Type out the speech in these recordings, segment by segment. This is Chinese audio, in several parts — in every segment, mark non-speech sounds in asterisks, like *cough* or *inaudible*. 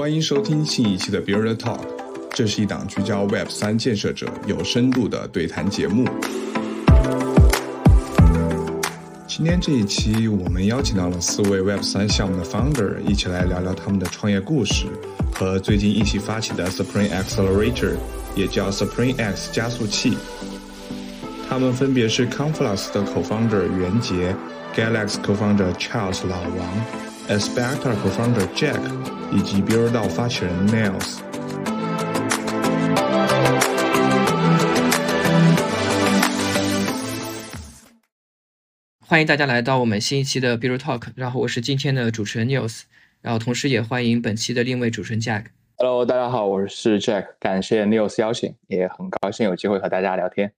欢迎收听新一期的 Builder Talk，这是一档聚焦 Web 三建设者有深度的对谈节目。今天这一期，我们邀请到了四位 Web 三项目的 Founder，一起来聊聊他们的创业故事和最近一起发起的 Supreme Accelerator，也叫 Supreme X 加速器。他们分别是 Conflux 的 Co-founder 袁杰，Galaxy Co-founder Charles 老王，Aspector Co-founder Jack，以及 Builder 发起人 Niles。欢迎大家来到我们新一期的 Bureau Talk，然后我是今天的主持人 Niles，然后同时也欢迎本期的另一位主持人 Jack。Hello，大家好，我是 Jack，感谢 Nils 邀请，也很高兴有机会和大家聊天。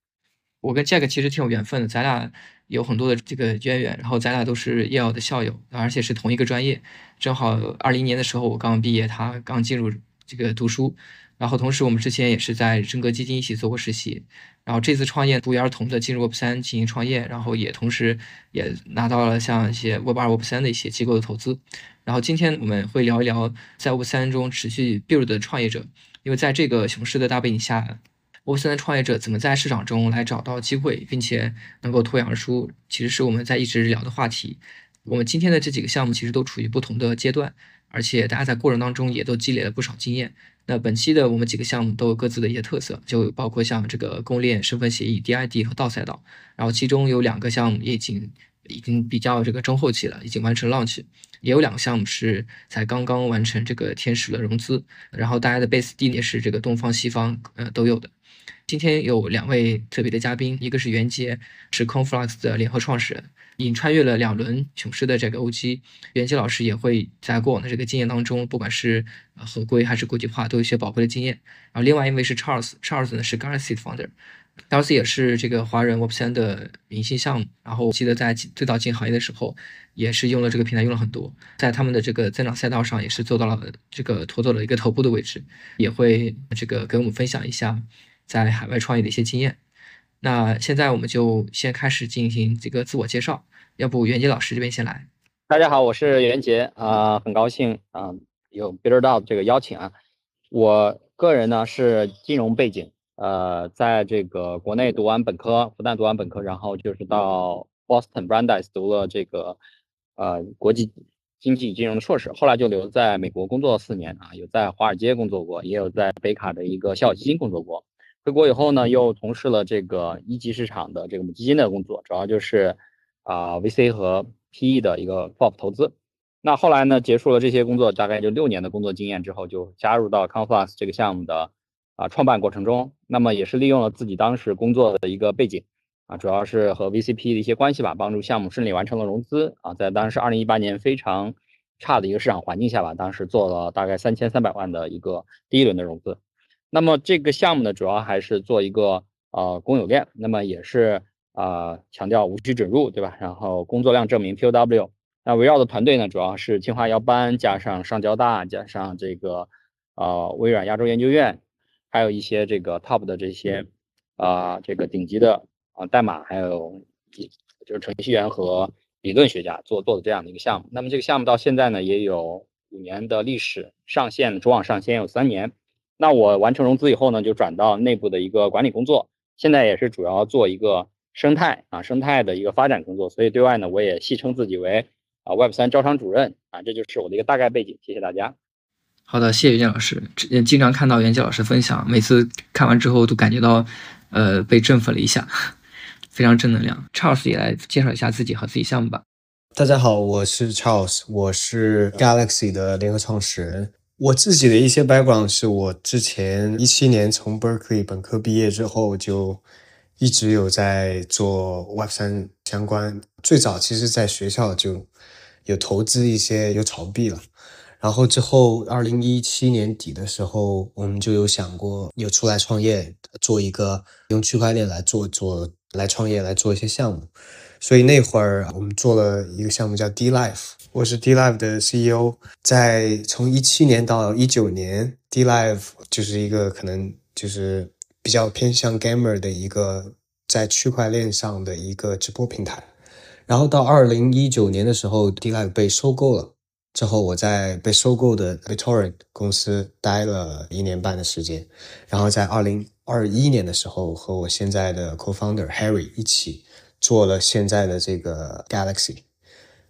我跟 Jack 其实挺有缘分的，咱俩有很多的这个渊源，然后咱俩都是 Yale 的校友，而且是同一个专业。正好二零年的时候我刚毕业，他刚进入这个读书，然后同时我们之前也是在真格基金一起做过实习。然后这次创业不约而同的进入 Web 三进行创业，然后也同时也拿到了像一些 Web 二、Web 三的一些机构的投资。然后今天我们会聊一聊在 Web 三中持续 build 的创业者，因为在这个熊市的大背景下。Web 三的创业者怎么在市场中来找到机会，并且能够脱颖而出，其实是我们在一直聊的话题。我们今天的这几个项目其实都处于不同的阶段，而且大家在过程当中也都积累了不少经验。那本期的我们几个项目都有各自的一些特色，就包括像这个公链身份协议 DID 和道赛道，然后其中有两个项目也已经已经比较这个中后期了，已经完成 launch，也有两个项目是才刚刚完成这个天使的融资，然后大家的 base 地也是这个东方西方呃都有的。今天有两位特别的嘉宾，一个是袁杰，是 Conflux 的联合创始人，已经穿越了两轮熊市的这个 OG。袁杰老师也会在过往的这个经验当中，不管是合规还是国际化，都有一些宝贵的经验。然后另外一位是 Charles，Charles 呢是 Galaxy 的 founder，Galaxy 也是这个华人 Web 三的明星项目。然后我记得在最早进行业的时候，也是用了这个平台用了很多，在他们的这个增长赛道上也是做到了这个妥妥的一个头部的位置，也会这个给我们分享一下。在海外创业的一些经验。那现在我们就先开始进行这个自我介绍，要不袁杰老师这边先来。大家好，我是袁杰啊、呃，很高兴啊、呃、有 Builder 这个邀请啊。我个人呢是金融背景，呃，在这个国内读完本科，复旦读完本科，然后就是到 Boston Brandeis 读了这个呃国际经济金融的硕士，后来就留在美国工作了四年啊，有在华尔街工作过，也有在北卡的一个校友基金工作过。回国以后呢，又从事了这个一级市场的这个母基金的工作，主要就是啊、VC 和 PE 的一个 FOF 投资。那后来呢，结束了这些工作，大概就六年的工作经验之后，就加入到 Conflux 这个项目的啊、创办过程中。那么也是利用了自己当时工作的一个背景啊，主要是和 VCP 的一些关系吧，帮助项目顺利完成了融资啊。在当时二零一八年非常差的一个市场环境下吧，当时做了大概三千三百万的一个第一轮的融资。那么这个项目呢，主要还是做一个呃公有链，那么也是、呃、强调无需准入，对吧？然后工作量证明 POW。那围绕的团队呢，主要是清华姚班加上上交大加上这个呃微软亚洲研究院，还有一些这个 top 的这些啊、这个顶级的啊、代码，还有就是程序员和理论学家做做的这样的一个项目。那么这个项目到现在呢，也有五年的历史，上线主网上线有三年。那我完成融资以后呢，就转到内部的一个管理工作，现在也是主要做一个生态啊生态的一个发展工作，所以对外呢，我也戏称自己为啊 Web 三招商主任啊，这就是我的一个大概背景，谢谢大家。好的，谢谢袁杰老师。也经常看到袁杰老师分享，每次看完之后都感觉到呃被振奋了一下，非常正能量。Charles 也来介绍一下自己和自己项目吧。大家好，我是 Charles，我是 Galaxy 的联合创始人。我自己的一些 background 是我之前一七年从 Berkeley 本科毕业之后，就一直有在做 Web 三相关。最早其实在学校就有投资一些，有炒币了。然后之后，二零一七年底的时候，我们就有想过有出来创业，做一个用区块链来做做来创业来做一些项目。所以那会儿我们做了一个项目叫 D Life。我是 D Live 的 CEO，在从一七年到一九年，D Live 就是一个可能就是比较偏向 gamer 的一个在区块链上的一个直播平台。然后到二零一九年的时候，D Live 被收购了，之后我在被收购的 BitTorrent 公司待了一年半的时间，然后在二零二一年的时候和我现在的 co-founder Harry 一起做了现在的这个 Galaxy。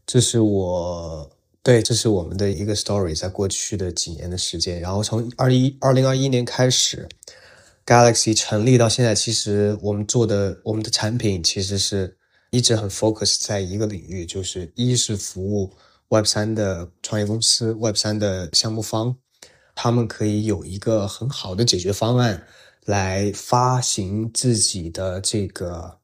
这是我对，这是我们的一个 story，在过去的几年的时间，然后从二一二零二一年开始，Galaxy 成立到现在，其实我们做的我们的产品其实是一直很 focus 在一个领域，就是一是服务。Web 三的创业公司，Web 三的项目方，他们可以有一个很好的解决方案来发行自己的这个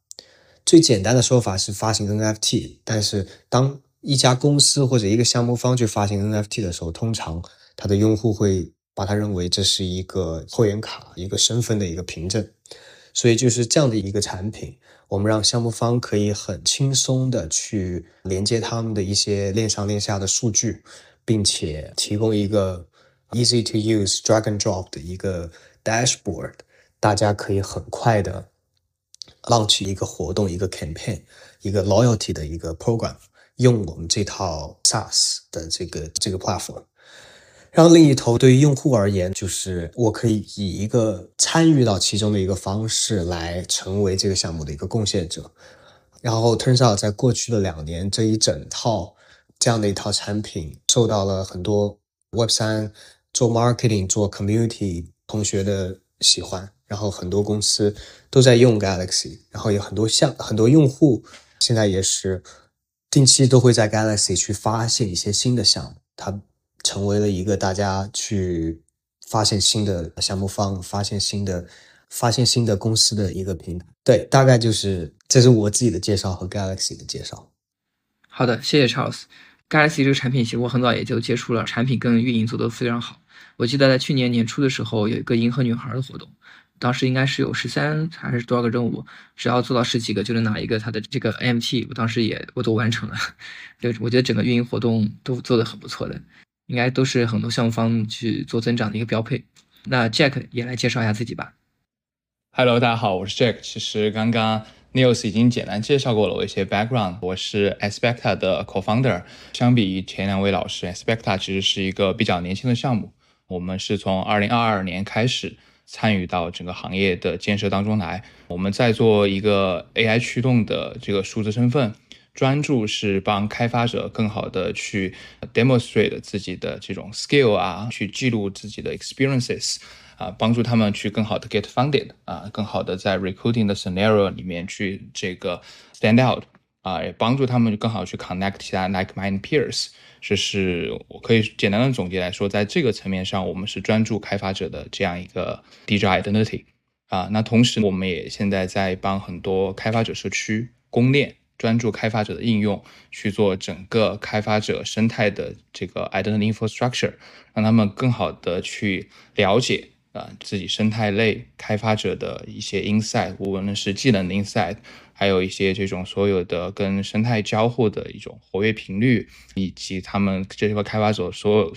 最简单的说法是发行 NFT。但是当一家公司或者一个项目方去发行 NFT 的时候，通常他的用户会把它认为这是一个会员卡，一个身份的一个凭证。所以就是这样的一个产品。我们让项目方可以很轻松的去连接他们的一些链上链下的数据，并且提供一个 easy to use drag and drop 的一个 dashboard，大家可以很快的 launch 一个活动、一个 campaign、一个 loyalty 的一个 program，用我们这套 SaaS 的这个这个 platform。然后另一头，对于用户而言，就是我可以以一个参与到其中的一个方式来成为这个项目的一个贡献者。然后 turns out，在过去的两年，这一整套这样的一套产品受到了很多 Web 三做 marketing、做 community 同学的喜欢。然后很多公司都在用 Galaxy，然后有很多项很多用户现在也是定期都会在 Galaxy 去发现一些新的项目。它成为了一个大家去发现新的项目方、发现新的、发现新的公司的一个平台。对，大概就是这是我自己的介绍和 Galaxy 的介绍。好的，谢谢 Charles。Galaxy 这个产品其实我很早也就接触了，产品跟运营做得非常好。我记得在去年年初的时候有一个银河女孩的活动，当时应该是有十三还是多少个任务，只要做到十几个就能拿一个他的这个 MT。我当时也我都完成了，*laughs* 就我觉得整个运营活动都做得很不错的。应该都是很多项目方去做增长的一个标配。那 Jack 也来介绍一下自己吧。Hello，大家好，我是 Jack。其实刚刚 News 已经简单介绍过了我一些 background。我是 Aspecta 的 co-founder。相比于前两位老师，Aspecta 其实是一个比较年轻的项目。我们是从2022年开始参与到整个行业的建设当中来。我们在做一个 AI 驱动的这个数字身份。专注是帮开发者更好的去 demonstrate 自己的这种 skill 啊，去记录自己的 experiences 啊，帮助他们去更好的 get funded 啊，更好的在 recruiting 的 scenario 里面去这个 stand out 啊，也帮助他们更好去 connect 其他 like mind peers。这是我可以简单的总结来说，在这个层面上，我们是专注开发者的这样一个 digital identity 啊。那同时，我们也现在在帮很多开发者社区公链。专注开发者的应用，去做整个开发者生态的这个 identity infrastructure，让他们更好的去了解啊自己生态类开发者的一些 insight，无论是技能的 insight，还有一些这种所有的跟生态交互的一种活跃频率，以及他们这些开发者所有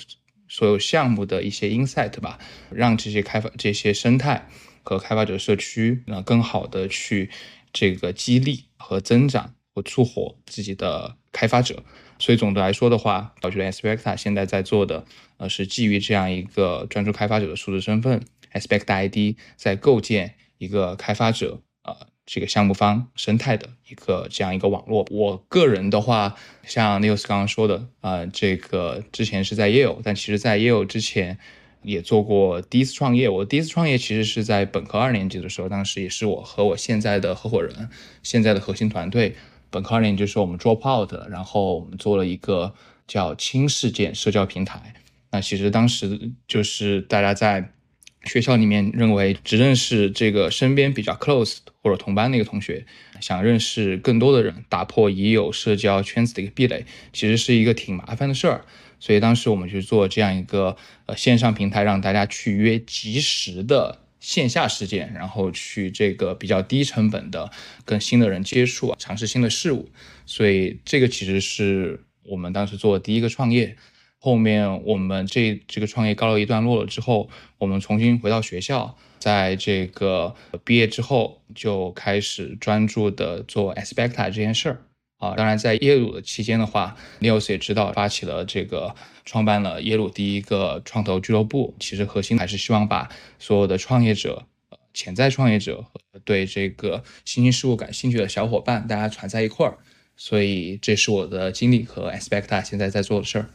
所有项目的一些 insight 吧，让这些开发这些生态和开发者社区那更好的去这个激励和增长。或促活自己的开发者，所以总的来说的话，我觉得 Aspecta 现在在做的，呃，是基于这样一个专注开发者的数字身份 Aspect ID，在构建一个开发者呃这个项目方生态的一个这样一个网络。我个人的话，像 News 刚刚说的，呃，这个之前是在 Yale，但其实在 Yale 之前也做过第一次创业。我第一次创业其实是在本科二年级的时候，当时也是我和我现在的合伙人，现在的核心团队。本科二年就是我们 drop out，然后我们做了一个叫轻事件社交平台。那其实当时就是大家在学校里面认为只认识这个身边比较 close 或者同班的一个同学，想认识更多的人，打破已有社交圈子的一个壁垒，其实是一个挺麻烦的事儿。所以当时我们去做这样一个呃线上平台，让大家去约及时的。线下事件，然后去这个比较低成本的跟新的人接触，尝试新的事物，所以这个其实是我们当时做的第一个创业。后面我们这这个创业告了一段落了之后，我们重新回到学校，在这个毕业之后就开始专注的做 Aspecta 这件事儿啊。当然，在耶鲁的期间的话，Neos 也知道发起了这个，创办了耶鲁第一个创投俱乐部。其实核心还是希望把所有的创业者、潜在创业者和对这个新兴事物感兴趣的小伙伴，大家团在一块儿。所以这是我的经历和 Aspecta 现在在做的事儿。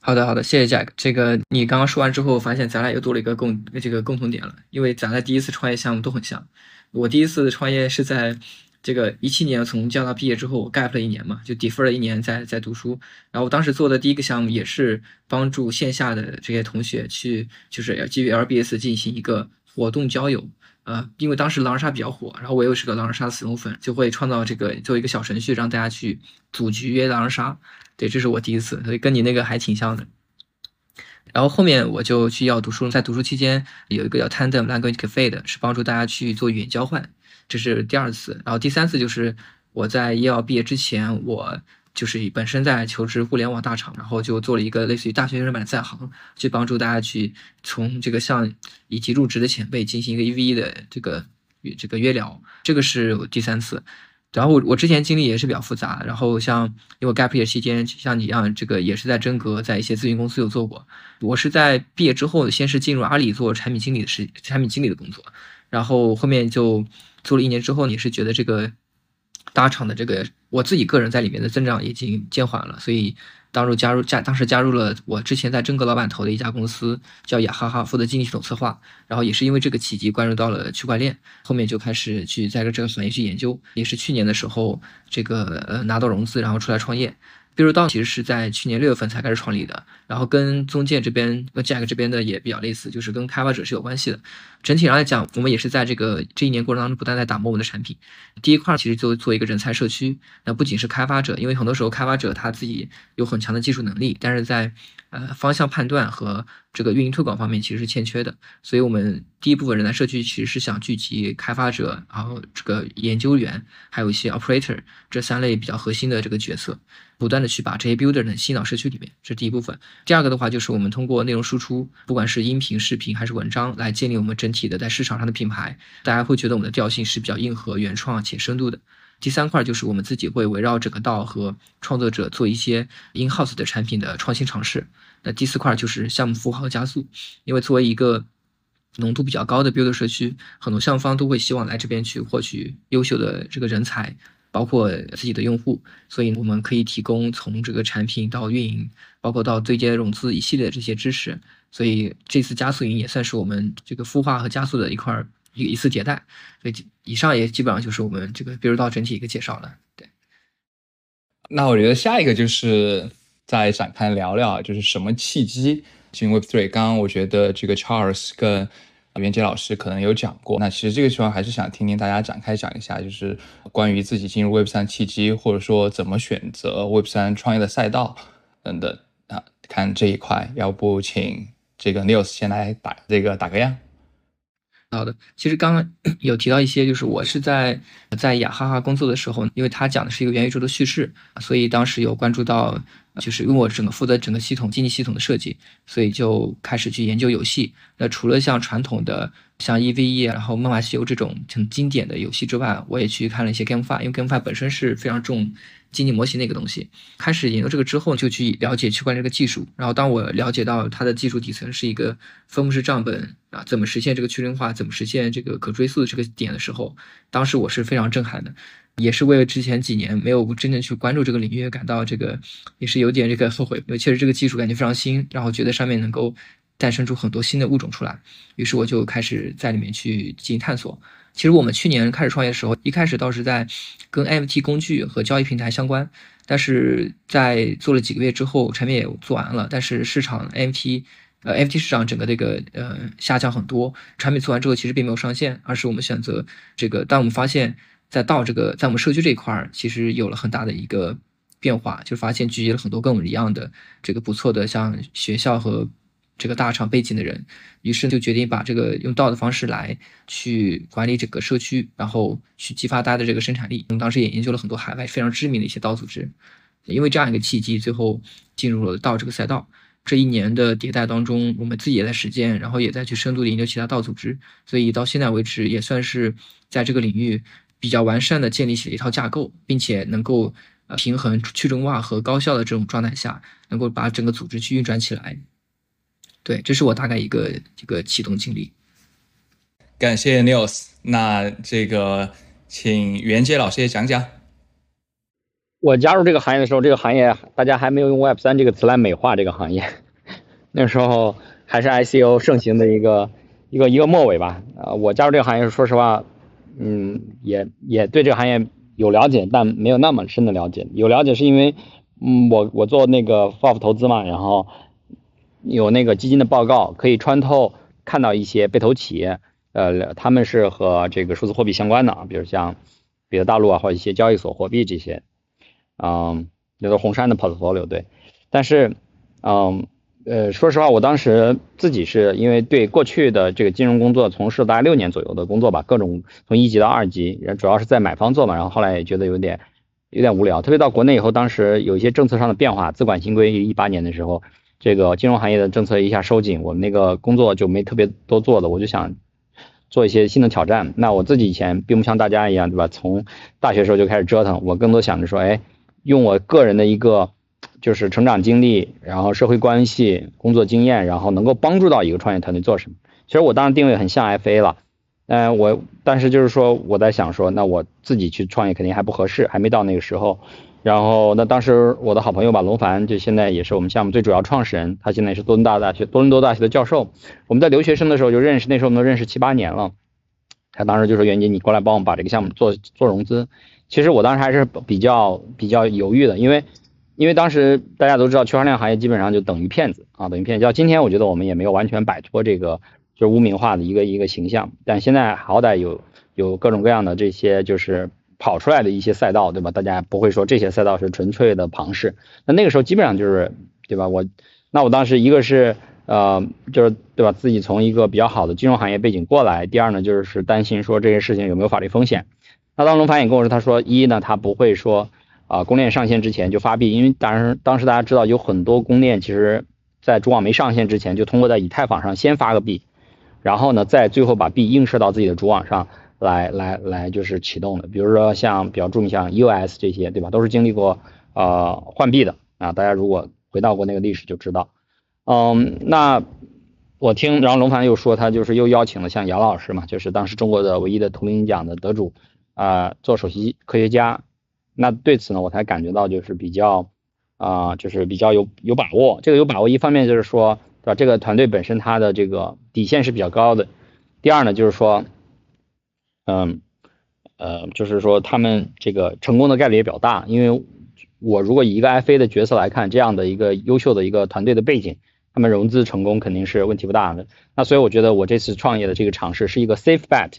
好的，好的，谢谢 Jack。这个你刚刚说完之后，发现咱俩又多了一个共这个共同点了，因为咱俩第一次创业项目都很像。我第一次创业是在这个一七年从加拿大毕业之后我，gap 了一年嘛，就 defer 了一年在在读书。然后我当时做的第一个项目也是帮助线下的这些同学去，就是要基于 LBS 进行一个活动交友。呃，因为当时狼人杀比较火，然后我又是个狼人杀的死忠粉，就会创造这个做一个小程序，让大家去组局约狼人杀。对，这是我第一次，所以跟你那个还挺像的。然后后面我就去要读书，在读书期间有一个叫 Tandem Language Cafe 的，是帮助大家去做语言交换，这是第二次。然后第三次就是我在医药毕业之前，我就是本身在求职互联网大厂，然后就做了一个类似于大学生版的在行，去帮助大家去从这个向以及入职的前辈进行一个一 v 一的这个这个约聊，这个是第三次。然后我我之前经历也是比较复杂，然后像因为 gap year 期间，像你一样，这个也是在真格，在一些咨询公司有做过。我是在毕业之后，先是进入阿里做产品经理的事，产品经理的工作，然后后面就做了一年之后，你是觉得这个大厂的这个我自己个人在里面的增长已经减缓了，所以。当入加入加当时加入了我之前在真格老板投的一家公司，叫雅哈哈，负责经济系统策划。然后也是因为这个契机关注到了区块链，后面就开始去在这个行业去研究。也是去年的时候，这个呃拿到融资，然后出来创业。比如道其实是在去年六月份才开始创立的，然后跟中介这边、跟 Jack 这边的也比较类似，就是跟开发者是有关系的。整体上来讲，我们也是在这个这一年过程当中不断在打磨我们的产品。第一块其实就做一个人才社区，那不仅是开发者，因为很多时候开发者他自己有很强的技术能力，但是在呃方向判断和这个运营推广方面其实是欠缺的。所以我们第一部分人才社区其实是想聚集开发者，然后这个研究员，还有一些 operator 这三类比较核心的这个角色。不断的去把这些 builder 呢吸到社区里面，这是第一部分。第二个的话，就是我们通过内容输出，不管是音频、视频还是文章，来建立我们整体的在市场上的品牌。大家会觉得我们的调性是比较硬核、原创且深度的。第三块就是我们自己会围绕整个道和创作者做一些 in house 的产品的创新尝试。那第四块就是项目孵化和加速，因为作为一个浓度比较高的 builder 社区，很多项目方都会希望来这边去获取优秀的这个人才。包括自己的用户，所以我们可以提供从这个产品到运营，包括到对接融资一系列的这些知识。所以这次加速营也算是我们这个孵化和加速的一块一一次迭代。所以以上也基本上就是我们这个比如到整体一个介绍了。对。那我觉得下一个就是再展开聊聊，就是什么契机进 Web Three。刚刚我觉得这个 Charles 跟袁杰老师可能有讲过，那其实这个地方还是想听听大家展开讲一下，就是关于自己进入 Web 三契机，或者说怎么选择 Web 三创业的赛道等等啊。看这一块，要不请这个 News 先来打这个打个样。好的，其实刚刚 *clears throat* 有提到一些，就是我是在在雅哈哈工作的时候，因为他讲的是一个元宇宙的叙事，所以当时有关注到。就是因为我整个负责整个系统经济系统的设计，所以就开始去研究游戏。那除了像传统的像 EVE，然后梦幻西游这种很经典的游戏之外，我也去看了一些 GameFi，因为 GameFi 本身是非常重经济模型的一个东西。开始研究这个之后，就去了解区块链这个技术。然后当我了解到它的技术底层是一个分布式账本啊，怎么实现这个去中心化，怎么实现这个可追溯的这个点的时候，当时我是非常震撼的。也是为了之前几年没有真正去关注这个领域感到这个也是有点这个后悔，因为确实这个技术感觉非常新，然后觉得上面能够诞生出很多新的物种出来，于是我就开始在里面去进行探索。其实我们去年开始创业的时候，一开始倒是在跟 NFT 工具和交易平台相关，但是在做了几个月之后，产品也做完了，但是市场 NFT 呃 FT 市场整个这个呃下降很多，产品做完之后其实并没有上线，而是我们选择这个，当我们发现。在到这个，在我们社区这一块儿，其实有了很大的一个变化，就发现聚集了很多跟我们一样的这个不错的，像学校和这个大厂背景的人，于是就决定把这个用道的方式来去管理整个社区，然后去激发大家的这个生产力。我们当时也研究了很多海外非常知名的一些道组织，因为这样一个契机，最后进入了道这个赛道。这一年的迭代当中，我们自己也在实践，然后也在去深度的研究其他道组织，所以到现在为止，也算是在这个领域。比较完善的建立起了一套架构，并且能够呃平衡去中心化和高效的这种状态下，能够把整个组织去运转起来。对，这是我大概一个一个启动经历。感谢 News，那这个请袁杰老师也讲讲。我加入这个行业的时候，这个行业大家还没有用 Web 三这个词来美化这个行业，*laughs* 那时候还是 ICO 盛行的一个一个一个末尾吧。呃，我加入这个行业，说实话，嗯，也也对这个行业有了解，但没有那么深的了解。有了解是因为，嗯，我我做那个 FOF 投资嘛，然后有那个基金的报告可以穿透看到一些被投企业。呃，他们是和这个数字货币相关的，比如像比如大陆啊，或者一些交易所货币这些，嗯，那都红杉的 portfolio 对。但是，嗯，呃，说实话，我当时自己是因为对过去的这个金融工作从事大概六年左右的工作吧，各种从一级到二级，主要是在买方做嘛，然后后来也觉得有点有点无聊，特别到国内以后，当时有一些政策上的变化，资管新规一八年的时候，这个金融行业的政策一下收紧，我们那个工作就没特别多做的，我就想。做一些新的挑战。那我自己以前并不像大家一样，对吧？从大学时候就开始折腾。我更多想着说，哎，用我个人的一个就是成长经历，然后社会关系、工作经验，然后能够帮助到一个创业团队做什么。其实我当时定位很像 FA 了，嗯，我但是就是说我在想说，那我自己去创业肯定还不合适，还没到那个时候。然后，那当时我的好朋友吧，龙凡，就现在也是我们项目最主要创始人，他现在也是多伦大大学多伦多大学的教授。我们在留学生的时候就认识，那时候我们都认识七八年了。他当时就说：“袁杰，你过来帮我们把这个项目做做融资。”其实我当时还是比较比较犹豫的，因为因为当时大家都知道，区块链行业基本上就等于骗子啊，等于骗子。到今天，我觉得我们也没有完全摆脱这个就是污名化的一个一个形象，但现在好歹有有各种各样的这些就是。跑出来的一些赛道，对吧？大家不会说这些赛道是纯粹的庞氏。那那个时候基本上就是，对吧？我，那我当时一个是，呃，就是对吧？自己从一个比较好的金融行业背景过来。第二呢，就是担心说这些事情有没有法律风险。那当龙凡也跟我说，他说一呢，他不会说啊，公链上线之前就发币，因为当时当时大家知道有很多公链其实在主网没上线之前，就通过在以太坊上先发个币，然后呢，再最后把币映射到自己的主网上。来来来，就是启动的，比如说像比较著名像 US 这些，对吧？都是经历过呃换币的啊。大家如果回到过那个历史就知道。嗯，那我听，然后龙凡又说他就是又邀请了像姚老师嘛，就是当时中国的唯一的图灵奖的得主啊，做首席科学家。那对此呢，我才感觉到就是比较啊，就是比较有有把握。这个有把握，一方面就是说，对吧？这个团队本身它的这个底线是比较高的。第二呢，就是说。嗯，呃，就是说他们这个成功的概率也比较大，因为我如果以一个 FA 的角色来看，这样的一个优秀的一个团队的背景，他们融资成功肯定是问题不大的。那所以我觉得我这次创业的这个尝试是一个 safe bet，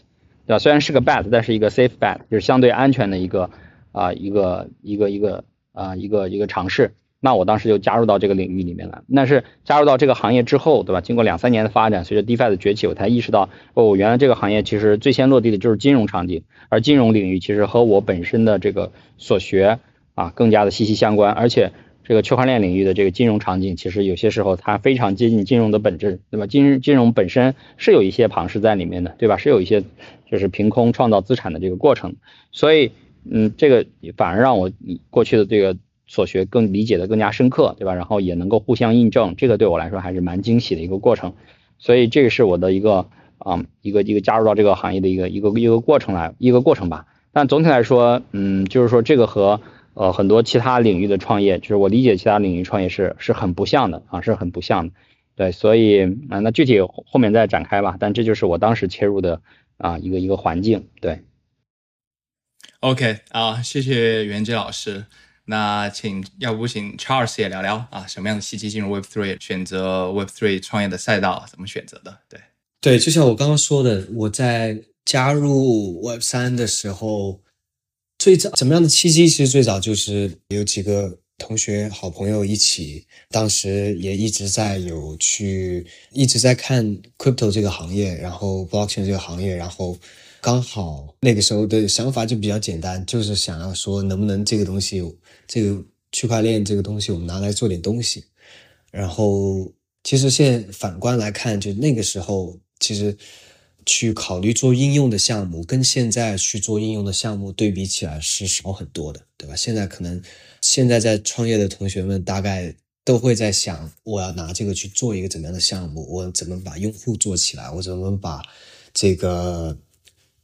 对吧？虽然是个 bet，但是一个 safe bet，就是相对安全的一个啊一个一个一个啊一个一个尝试。那我当时就加入到这个领域里面了。那是加入到这个行业之后，对吧？经过两三年的发展，随着 DeFi 的崛起，我才意识到，哦，原来这个行业其实最先落地的就是金融场景，而金融领域其实和我本身的这个所学啊更加的息息相关。而且这个区块链领域的这个金融场景，其实有些时候它非常接近金融的本质，对吧？金金融本身是有一些庞氏在里面的，对吧？是有一些就是凭空创造资产的这个过程。所以，嗯，这个反而让我过去的这个。所学更理解的更加深刻，对吧？然后也能够互相印证，这个对我来说还是蛮惊喜的一个过程。所以这个是我的一个啊一个一个加入到这个行业的一个一个一个过程来一个过程吧。但总体来说，嗯，就是说这个和呃很多其他领域的创业，就是我理解其他领域创业是是很不像的啊，是很不像的。对，所以啊，那具体后面再展开吧。但这就是我当时切入的啊一个一个环境。对。OK 啊，谢谢袁杰老师。那请，要不请 Charles 也聊聊啊，什么样的契机进入 Web Three，选择 Web Three 创业的赛道，怎么选择的？对，对，就像我刚刚说的，我在加入 Web 三的时候，最早什么样的契机？其实最早就是有几个同学、好朋友一起，当时也一直在有去，一直在看 Crypto 这个行业，然后 Blockchain 这个行业，然后。刚好那个时候的想法就比较简单，就是想要说能不能这个东西，这个区块链这个东西，我们拿来做点东西。然后其实现在反观来看，就那个时候，其实去考虑做应用的项目，跟现在去做应用的项目对比起来是少很多的，对吧？现在可能现在在创业的同学们大概都会在想，我要拿这个去做一个怎么样的项目，我怎么把用户做起来，我怎么把这个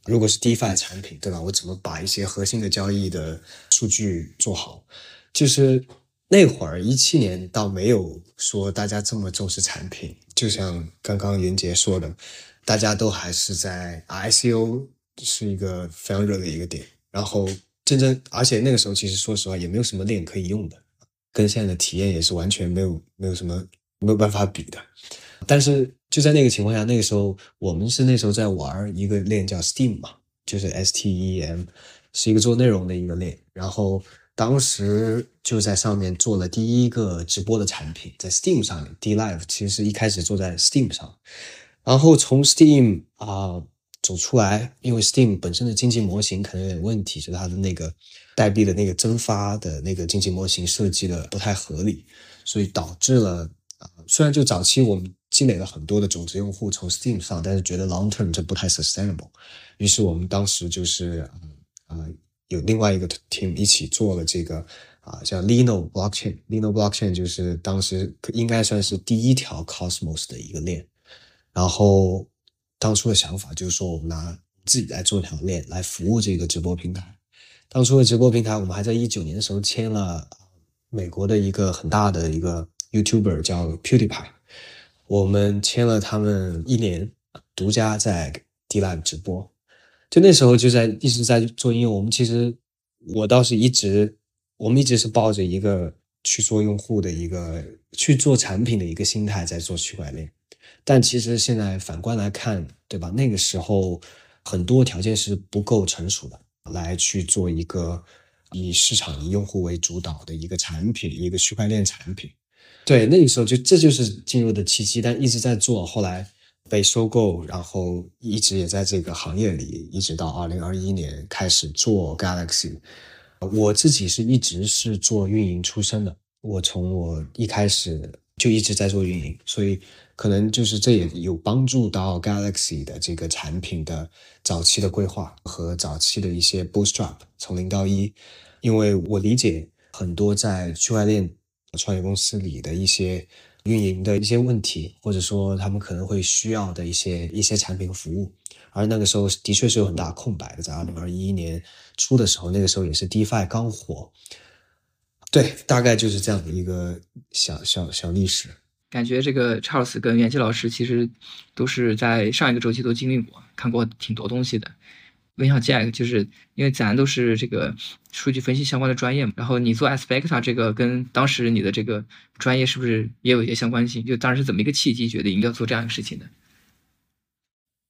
如果是 DeFi 产品，对吧？我怎么把一些核心的交易的数据做好？就是那会儿一七年倒没有说大家这么重视产品，就像刚刚袁杰说的，大家都还是在 ICO 是一个非常热的一个点，然后真正而且那个时候其实说实话也没有什么链可以用的，跟现在的体验也是完全没有没有什么没有办法比的，但是。就在那个情况下，那个时候我们是那时候在玩一个链叫 Steam 嘛，就是 S T E M，是一个做内容的一个链。然后当时就在上面做了第一个直播的产品，在 Steam 上面，D Live 其实一开始做在 Steam 上，然后从 Steam 啊走出来，因为 Steam 本身的经济模型可能有点问题，就是它的那个代币的那个增发的那个经济模型设计的不太合理，所以导致了啊，虽然就早期我们。积累了很多的种子用户从 Steam 上，但是觉得 long term 这不太 sustainable，于是我们当时就是啊有另外一个 team 一起做了这个啊叫 Lino blockchain，Lino blockchain 就是当时应该算是第一条 Cosmos 的一个链，然后当初的想法就是说我们拿自己来做一条链来服务这个直播平台，当初的直播平台我们还在一九年的时候签了美国的一个很大的一个 YouTuber 叫 PewDiePie。我们签了他们一年，独家在 D Live 直播，就那时候就在一直在做应用。我们其实我倒是一直，我们一直是抱着一个去做用户的一个去做产品的一个心态在做区块链。但其实现在反观来看，对吧？那个时候很多条件是不够成熟的，来去做一个以市场以用户为主导的一个产品，一个区块链产品。对，那个时候就这就是进入的契机，但一直在做，后来被收购，然后一直也在这个行业里，一直到二零二一年开始做 Galaxy。我自己是一直是做运营出身的，我从我一开始就一直在做运营，所以可能就是这也有帮助到 Galaxy 的这个产品的早期的规划和早期的一些 Bootstrap 从零到一，因为我理解很多在区块链。创业公司里的一些运营的一些问题，或者说他们可能会需要的一些一些产品和服务，而那个时候的确是有很大空白的，在二零二一年初的时候，那个时候也是 DeFi 刚火，对，大概就是这样的一个小小小历史。感觉这个 Charles 跟袁杰老师其实都是在上一个周期都经历过，看过挺多东西的。问一下 Jack，就是因为咱都是这个数据分析相关的专业嘛，然后你做 Aspect 这个跟当时你的这个专业是不是也有一些相关性？就当时是怎么一个契机决定要做这样一个事情的？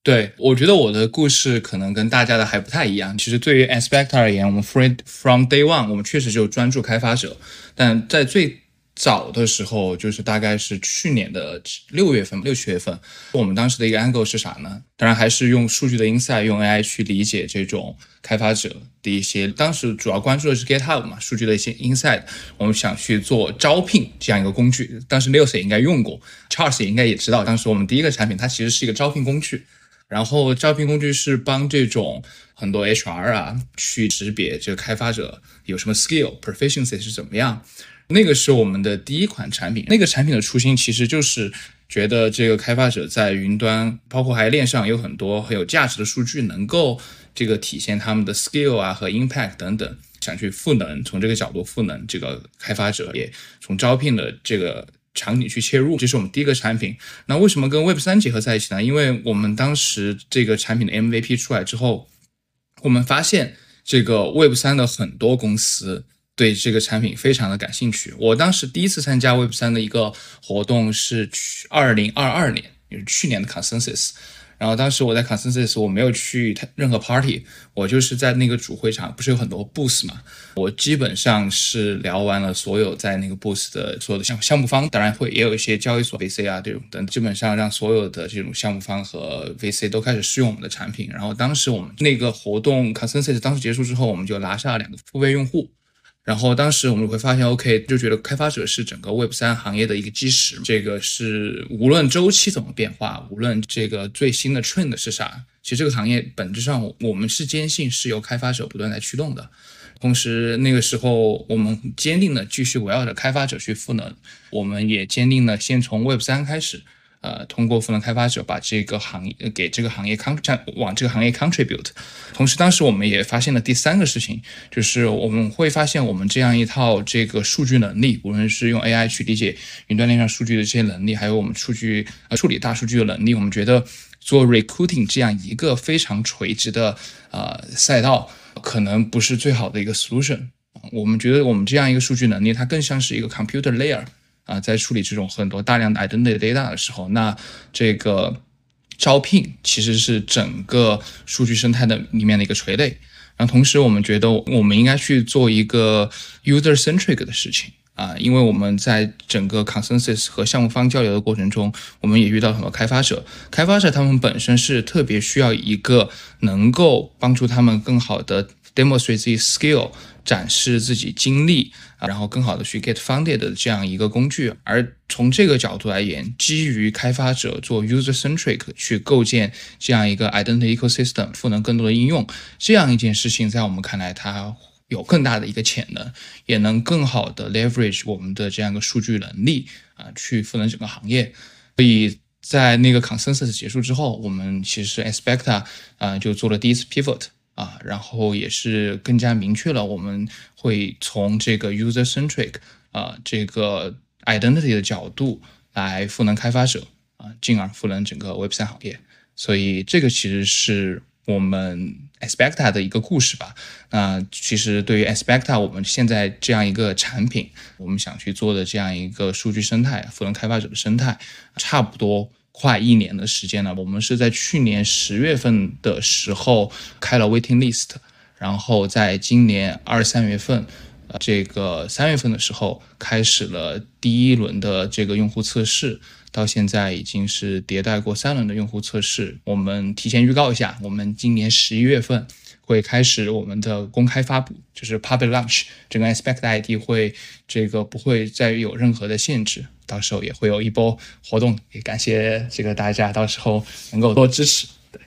对，我觉得我的故事可能跟大家的还不太一样。其实对于 Aspect 而言，我们 free from day one 我们确实就专注开发者，但在最早的时候，就是大概是去年的六月份、六七月份，我们当时的一个 angle 是啥呢？当然还是用数据的 insight，用 AI 去理解这种开发者的一些。当时主要关注的是 GitHub 嘛，数据的一些 insight。我们想去做招聘这样一个工具。当时 News 也应该用过，Charles 也应该也知道，当时我们第一个产品它其实是一个招聘工具。然后招聘工具是帮这种很多 HR 啊去识别这个开发者有什么 skill proficiency 是怎么样。那个是我们的第一款产品，那个产品的初心其实就是觉得这个开发者在云端，包括还链上有很多很有价值的数据，能够这个体现他们的 skill 啊和 impact 等等，想去赋能，从这个角度赋能这个开发者，也从招聘的这个场景去切入，这是我们第一个产品。那为什么跟 Web 三结合在一起呢？因为我们当时这个产品的 MVP 出来之后，我们发现这个 Web 三的很多公司。对这个产品非常的感兴趣。我当时第一次参加 Web 三的一个活动是去二零二二年，就是去年的 Consensus。然后当时我在 Consensus，我没有去任何 party，我就是在那个主会场，不是有很多 booth 嘛？我基本上是聊完了所有在那个 booth 的所有的项项目方，当然会也有一些交易所 VC 啊这种等，基本上让所有的这种项目方和 VC 都开始试用我们的产品。然后当时我们那个活动 Consensus 当时结束之后，我们就拿下了两个付费用户。然后当时我们会发现，OK，就觉得开发者是整个 Web 三行业的一个基石。这个是无论周期怎么变化，无论这个最新的 trend 是啥，其实这个行业本质上我们是坚信是由开发者不断在驱动的。同时那个时候我们坚定的继续围绕着开发者去赋能，我们也坚定的先从 Web 三开始。呃，通过赋能开发者把这个行业给这个行业 con 往这个行业 contribute。同时，当时我们也发现了第三个事情，就是我们会发现我们这样一套这个数据能力，无论是用 AI 去理解云端链上数据的这些能力，还有我们数据呃处理大数据的能力，我们觉得做 recruiting 这样一个非常垂直的呃赛道，可能不是最好的一个 solution。我们觉得我们这样一个数据能力，它更像是一个 computer layer。啊，在处理这种很多大量的 identity data 的时候，那这个招聘其实是整个数据生态的里面的一个垂类。然后同时，我们觉得我们应该去做一个 user centric 的事情啊，因为我们在整个 consensus 和项目方交流的过程中，我们也遇到很多开发者，开发者他们本身是特别需要一个能够帮助他们更好的 demonstrate 自己 skill。展示自己经历，啊然后更好的去 get funded 的这样一个工具。而从这个角度来言，基于开发者做 user centric 去构建这样一个 identity ecosystem，赋能更多的应用，这样一件事情，在我们看来，它有更大的一个潜能，也能更好的 leverage 我们的这样一个数据能力啊，去赋能整个行业。所以在那个 consensus 结束之后，我们其实 Aspect 啊就做了第一次 pivot。啊，然后也是更加明确了，我们会从这个 user centric 啊这个 identity 的角度来赋能开发者啊，进而赋能整个 Web 三行业。所以这个其实是我们 Aspecta 的一个故事吧。那其实对于 Aspecta 我们现在这样一个产品，我们想去做的这样一个数据生态，赋能开发者的生态，差不多。快一年的时间了，我们是在去年十月份的时候开了 waiting list，然后在今年二三月份，呃，这个三月份的时候开始了第一轮的这个用户测试，到现在已经是迭代过三轮的用户测试。我们提前预告一下，我们今年十一月份。会开始我们的公开发布，就是 public launch，整个 Aspect ID 会这个不会再有任何的限制，到时候也会有一波活动，也感谢这个大家到时候能够多支持。对，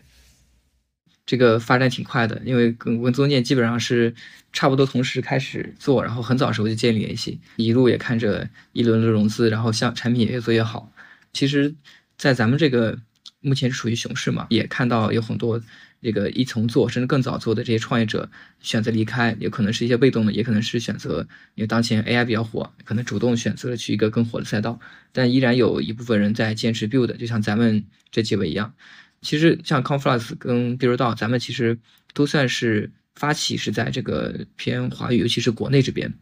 这个发展挺快的，因为跟跟宗建基本上是差不多同时开始做，然后很早时候就建立联系，一路也看着一轮轮融资，然后像产品也越做越好。其实，在咱们这个目前是属于熊市嘛，也看到有很多。这个一从做甚至更早做的这些创业者选择离开，有可能是一些被动的，也可能是选择，因为当前 AI 比较火，可能主动选择了去一个更火的赛道。但依然有一部分人在坚持 build，就像咱们这几位一样。其实像 Conflux 跟 Build 到，咱们其实都算是发起是在这个偏华语，尤其是国内这边。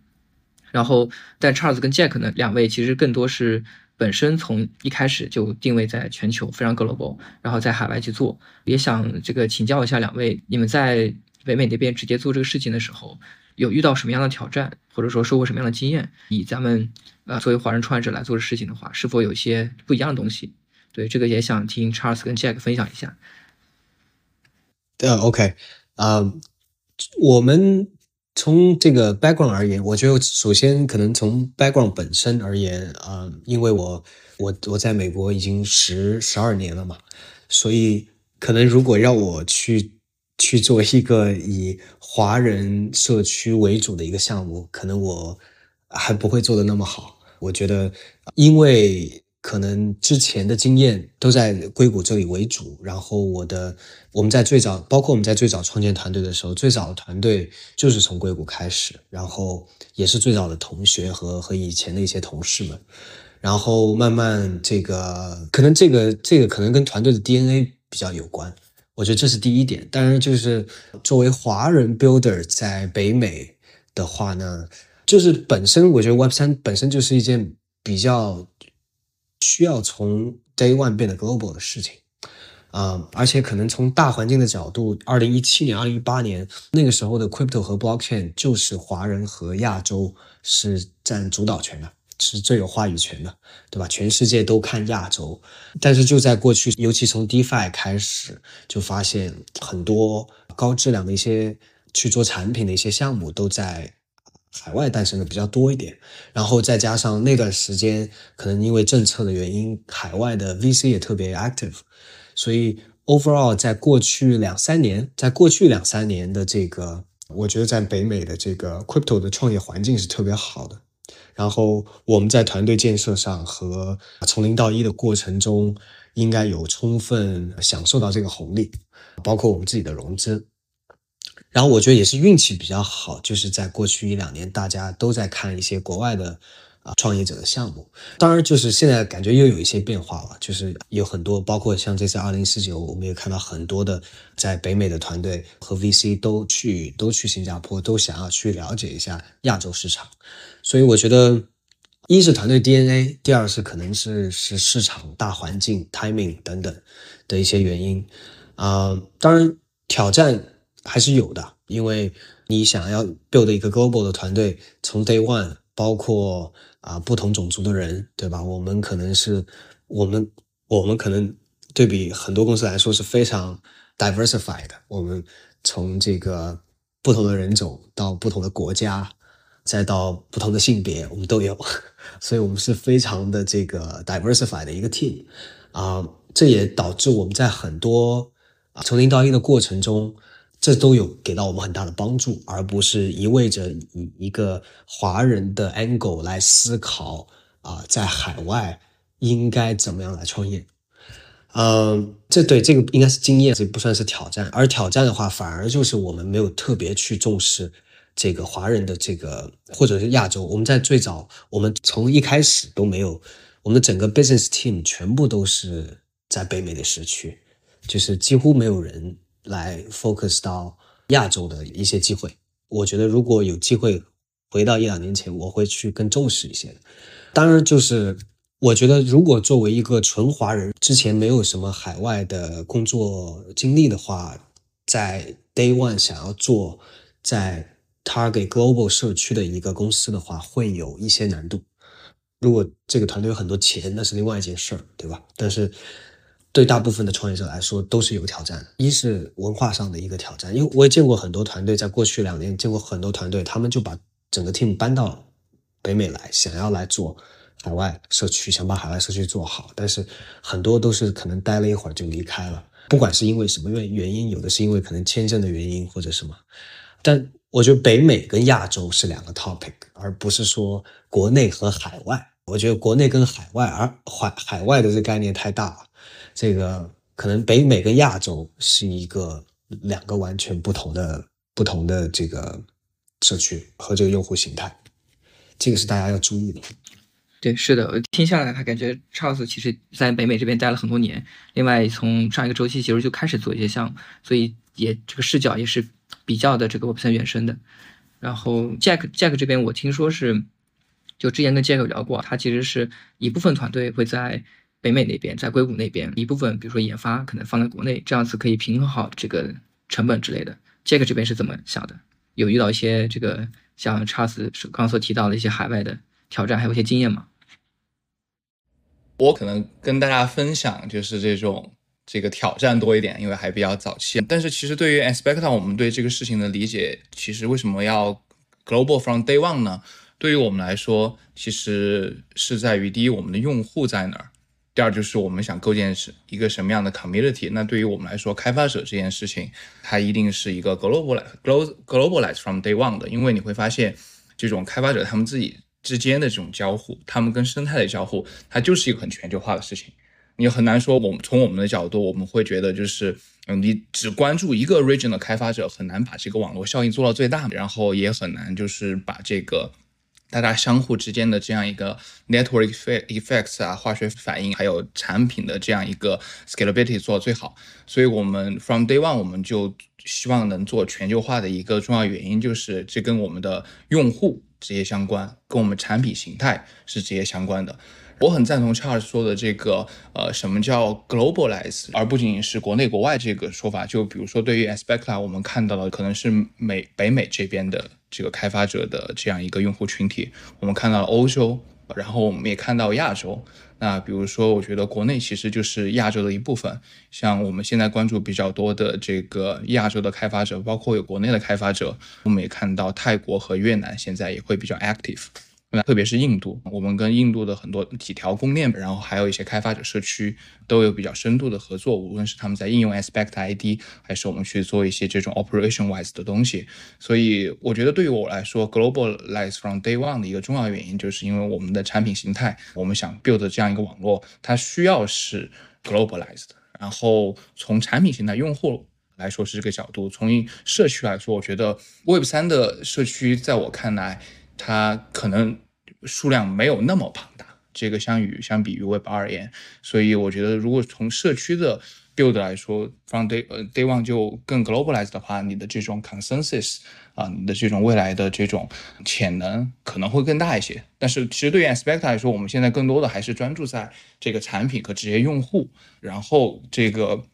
然后，但 Charles 跟 Jack 呢两位其实更多是。本身从一开始就定位在全球，非常 global，然后在海外去做，也想这个请教一下两位，你们在北美那边直接做这个事情的时候，有遇到什么样的挑战，或者说收获什么样的经验？以咱们呃作为华人创业者来做的事情的话，是否有一些不一样的东西？对这个也想听 Charles 跟 Jack 分享一下。呃，OK，啊，我们。从这个 background 而言，我觉得首先可能从 background 本身而言啊，因为我我我在美国已经十十二年了嘛，所以可能如果让我去去做一个以华人社区为主的一个项目，可能我还不会做的那么好。我觉得，因为。可能之前的经验都在硅谷这里为主，然后我的我们在最早，包括我们在最早创建团队的时候，最早的团队就是从硅谷开始，然后也是最早的同学和和以前的一些同事们，然后慢慢这个可能这个这个可能跟团队的 DNA 比较有关，我觉得这是第一点。当然，就是作为华人 builder 在北美的话呢，就是本身我觉得 Web 三本身就是一件比较。需要从 day one 变得 global 的事情，啊，而且可能从大环境的角度，二零一七年、二零一八年那个时候的 crypto 和 blockchain 就是华人和亚洲是占主导权的，是最有话语权的，对吧？全世界都看亚洲，但是就在过去，尤其从 DeFi 开始，就发现很多高质量的一些去做产品的一些项目都在海外诞生的比较多一点，然后再加上那段时间可能因为政策的原因，海外的 VC 也特别 active，所以 overall 在过去两三年，在过去两三年的这个，我觉得在北美的这个 crypto 的创业环境是特别好的。然后我们在团队建设上和从零到一的过程中，应该有充分享受到这个红利，包括我们自己的融资。然后我觉得也是运气比较好，就是在过去一两年，大家都在看一些国外的啊创业者的项目。当然，就是现在感觉又有一些变化了，就是有很多，包括像这次二零四九，我们也看到很多的在北美的团队和 VC 都去都去新加坡，都想要去了解一下亚洲市场。所以我觉得，一是团队 DNA，第二是可能是是市场大环境 timing 等等的一些原因啊。当然挑战。还是有的，因为你想要 build 一个 global 的团队，从 day one，包括啊不同种族的人，对吧？我们可能是我们我们可能对比很多公司来说是非常 diversified 的。我们从这个不同的人种到不同的国家，再到不同的性别，我们都有，*laughs* 所以我们是非常的这个 diversified 的一个 team 啊。这也导致我们在很多从零到一的过程中。这都有给到我们很大的帮助，而不是一味着以一个华人的 angle 来思考啊，在海外应该怎么样来创业。嗯，这对这个应该是经验，这不算是挑战。而挑战的话，反而就是我们没有特别去重视这个华人的这个，或者是亚洲。我们在最早，我们从一开始都没有，我们的整个 business team 全部都是在北美的时区，就是几乎没有人。来 focus 到亚洲的一些机会，我觉得如果有机会回到一两年前，我会去更重视一些。当然，就是我觉得如果作为一个纯华人，之前没有什么海外的工作经历的话，在 day one 想要做在 target global 社区的一个公司的话，会有一些难度。如果这个团队有很多钱，那是另外一件事儿，对吧？但是。对大部分的创业者来说都是有挑战的，一是文化上的一个挑战，因为我也见过很多团队，在过去两年见过很多团队，他们就把整个 team 搬到北美来，想要来做海外社区，想把海外社区做好，但是很多都是可能待了一会儿就离开了，不管是因为什么原原因，有的是因为可能签证的原因或者什么，但我觉得北美跟亚洲是两个 topic，而不是说国内和海外。我觉得国内跟海外，而海海外的这个概念太大了。这个可能北美跟亚洲是一个两个完全不同的不同的这个社区和这个用户形态，这个是大家要注意的。对，是的，听下来，他感觉 Charles 其实在北美这边待了很多年，另外从上一个周期其实就开始做一些项目，所以也这个视角也是比较的这个 Web3 原生的。然后 Jack Jack 这边我听说是，就之前跟 Jack 聊过，他其实是一部分团队会在。北美那边，在硅谷那边一部分，比如说研发可能放在国内，这样子可以平衡好这个成本之类的。杰克这边是怎么想的？有遇到一些这个像 Charles 刚刚所提到的一些海外的挑战，还有一些经验吗？我可能跟大家分享就是这种这个挑战多一点，因为还比较早期。但是其实对于 Aspecta，我们对这个事情的理解，其实为什么要 Global from Day One 呢？对于我们来说，其实是在于第一，我们的用户在哪儿。第二就是我们想构建是一个什么样的 community，那对于我们来说，开发者这件事情，它一定是一个 global global globalize from day one 的，因为你会发现，这种开发者他们自己之间的这种交互，他们跟生态的交互，它就是一个很全球化的事情。你很难说，我们从我们的角度，我们会觉得就是，嗯，你只关注一个 region 的开发者，很难把这个网络效应做到最大，然后也很难就是把这个。大家相互之间的这样一个 network effects 啊，化学反应，还有产品的这样一个 scalability 做最好。所以，我们 from day one 我们就希望能做全球化的一个重要原因，就是这跟我们的用户直接相关，跟我们产品形态是直接相关的。我很赞同 Charles 说的这个，呃，什么叫 globalize，而不仅仅是国内国外这个说法。就比如说，对于 Aspecta，我们看到的可能是美北美这边的这个开发者的这样一个用户群体，我们看到了欧洲、然后我们也看到亚洲。那比如说，我觉得国内其实就是亚洲的一部分。像我们现在关注比较多的这个亚洲的开发者，包括有国内的开发者，我们也看到泰国和越南现在也会比较 active。那特别是印度，我们跟印度的很多几条公链，然后还有一些开发者社区都有比较深度的合作。无论是他们在应用 Aspect ID，还是我们去做一些这种 operation wise 的东西。所以我觉得对于我来说，globalize from day one 的一个重要原因，就是因为我们的产品形态，我们想 build 这样一个网络，它需要是 globalized。然后从产品形态、用户来说是这个角度，从社区来说，我觉得 Web 三的社区在我看来。它可能数量没有那么庞大，这个相与相比于 Web 二而言，所以我觉得如果从社区的 build 来说，from day 呃 day one 就更 globalized 的话，你的这种 consensus 啊，你的这种未来的这种潜能可能会更大一些。但是其实对于 Aspect 来说，我们现在更多的还是专注在这个产品和职业用户，然后这个。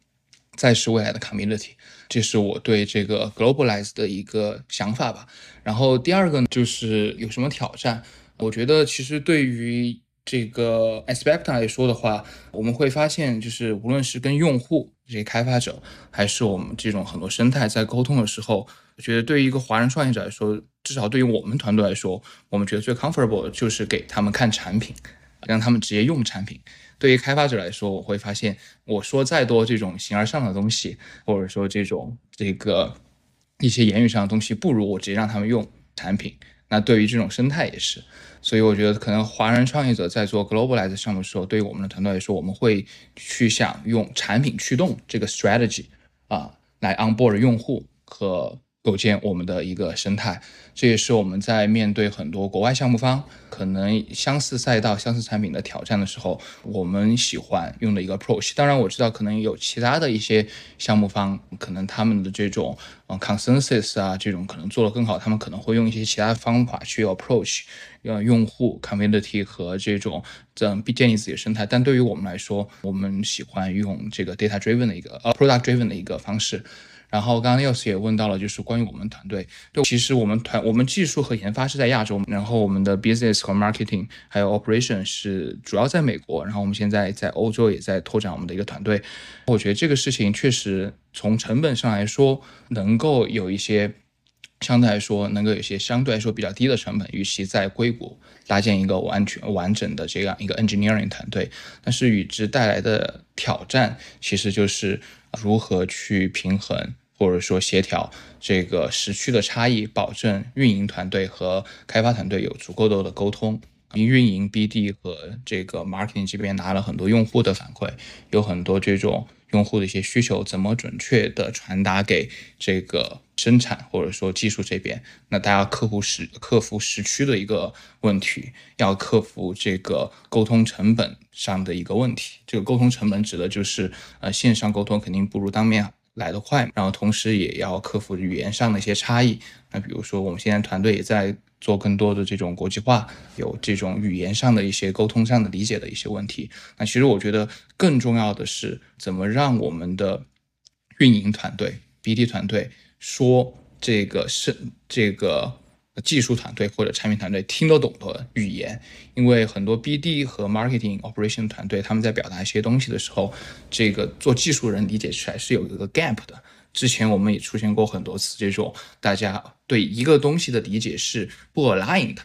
再是未来的 community，这是我对这个 globalize 的一个想法吧。然后第二个呢，就是有什么挑战？我觉得其实对于这个 aspect 来说的话，我们会发现，就是无论是跟用户这些开发者，还是我们这种很多生态在沟通的时候，我觉得对于一个华人创业者来说，至少对于我们团队来说，我们觉得最 comfortable 就是给他们看产品，让他们直接用产品。对于开发者来说，我会发现，我说再多这种形而上的东西，或者说这种这个一些言语上的东西，不如我直接让他们用产品。那对于这种生态也是，所以我觉得可能华人创业者在做 globalize 项目的时候，对于我们的团队来说，我们会去想用产品驱动这个 strategy 啊，来 onboard 用户和。构建我们的一个生态，这也是我们在面对很多国外项目方可能相似赛道、相似产品的挑战的时候，我们喜欢用的一个 approach。当然，我知道可能有其他的一些项目方，可能他们的这种嗯 consensus 啊，这种可能做得更好，他们可能会用一些其他方法去 approach 呃用户 community 和这种这样建立自己的生态。但对于我们来说，我们喜欢用这个 data driven 的一个呃 product driven 的一个方式。然后刚刚 Neils 也问到了，就是关于我们团队，对，其实我们团我们技术和研发是在亚洲，然后我们的 business 和 marketing 还有 operation 是主要在美国，然后我们现在在欧洲也在拓展我们的一个团队。我觉得这个事情确实从成本上来说，能够有一些相对来说能够有一些相对来说比较低的成本，与其在硅谷搭建一个完全完整的这样一个 engineering 团队，但是与之带来的挑战其实就是如何去平衡。或者说协调这个时区的差异，保证运营团队和开发团队有足够多的沟通。运营 BD 和这个 marketing 这边拿了很多用户的反馈，有很多这种用户的一些需求，怎么准确的传达给这个生产或者说技术这边？那大家克服时克服时区的一个问题，要克服这个沟通成本上的一个问题。这个沟通成本指的就是呃线上沟通肯定不如当面。来得快，然后同时也要克服语言上的一些差异。那比如说，我们现在团队也在做更多的这种国际化，有这种语言上的一些沟通上的理解的一些问题。那其实我觉得更重要的是，怎么让我们的运营团队、BD 团队说这个是这个。技术团队或者产品团队听得懂的语言，因为很多 BD 和 Marketing Operation 团队他们在表达一些东西的时候，这个做技术人理解起来是有一个 gap 的。之前我们也出现过很多次这种大家对一个东西的理解是不 align 的。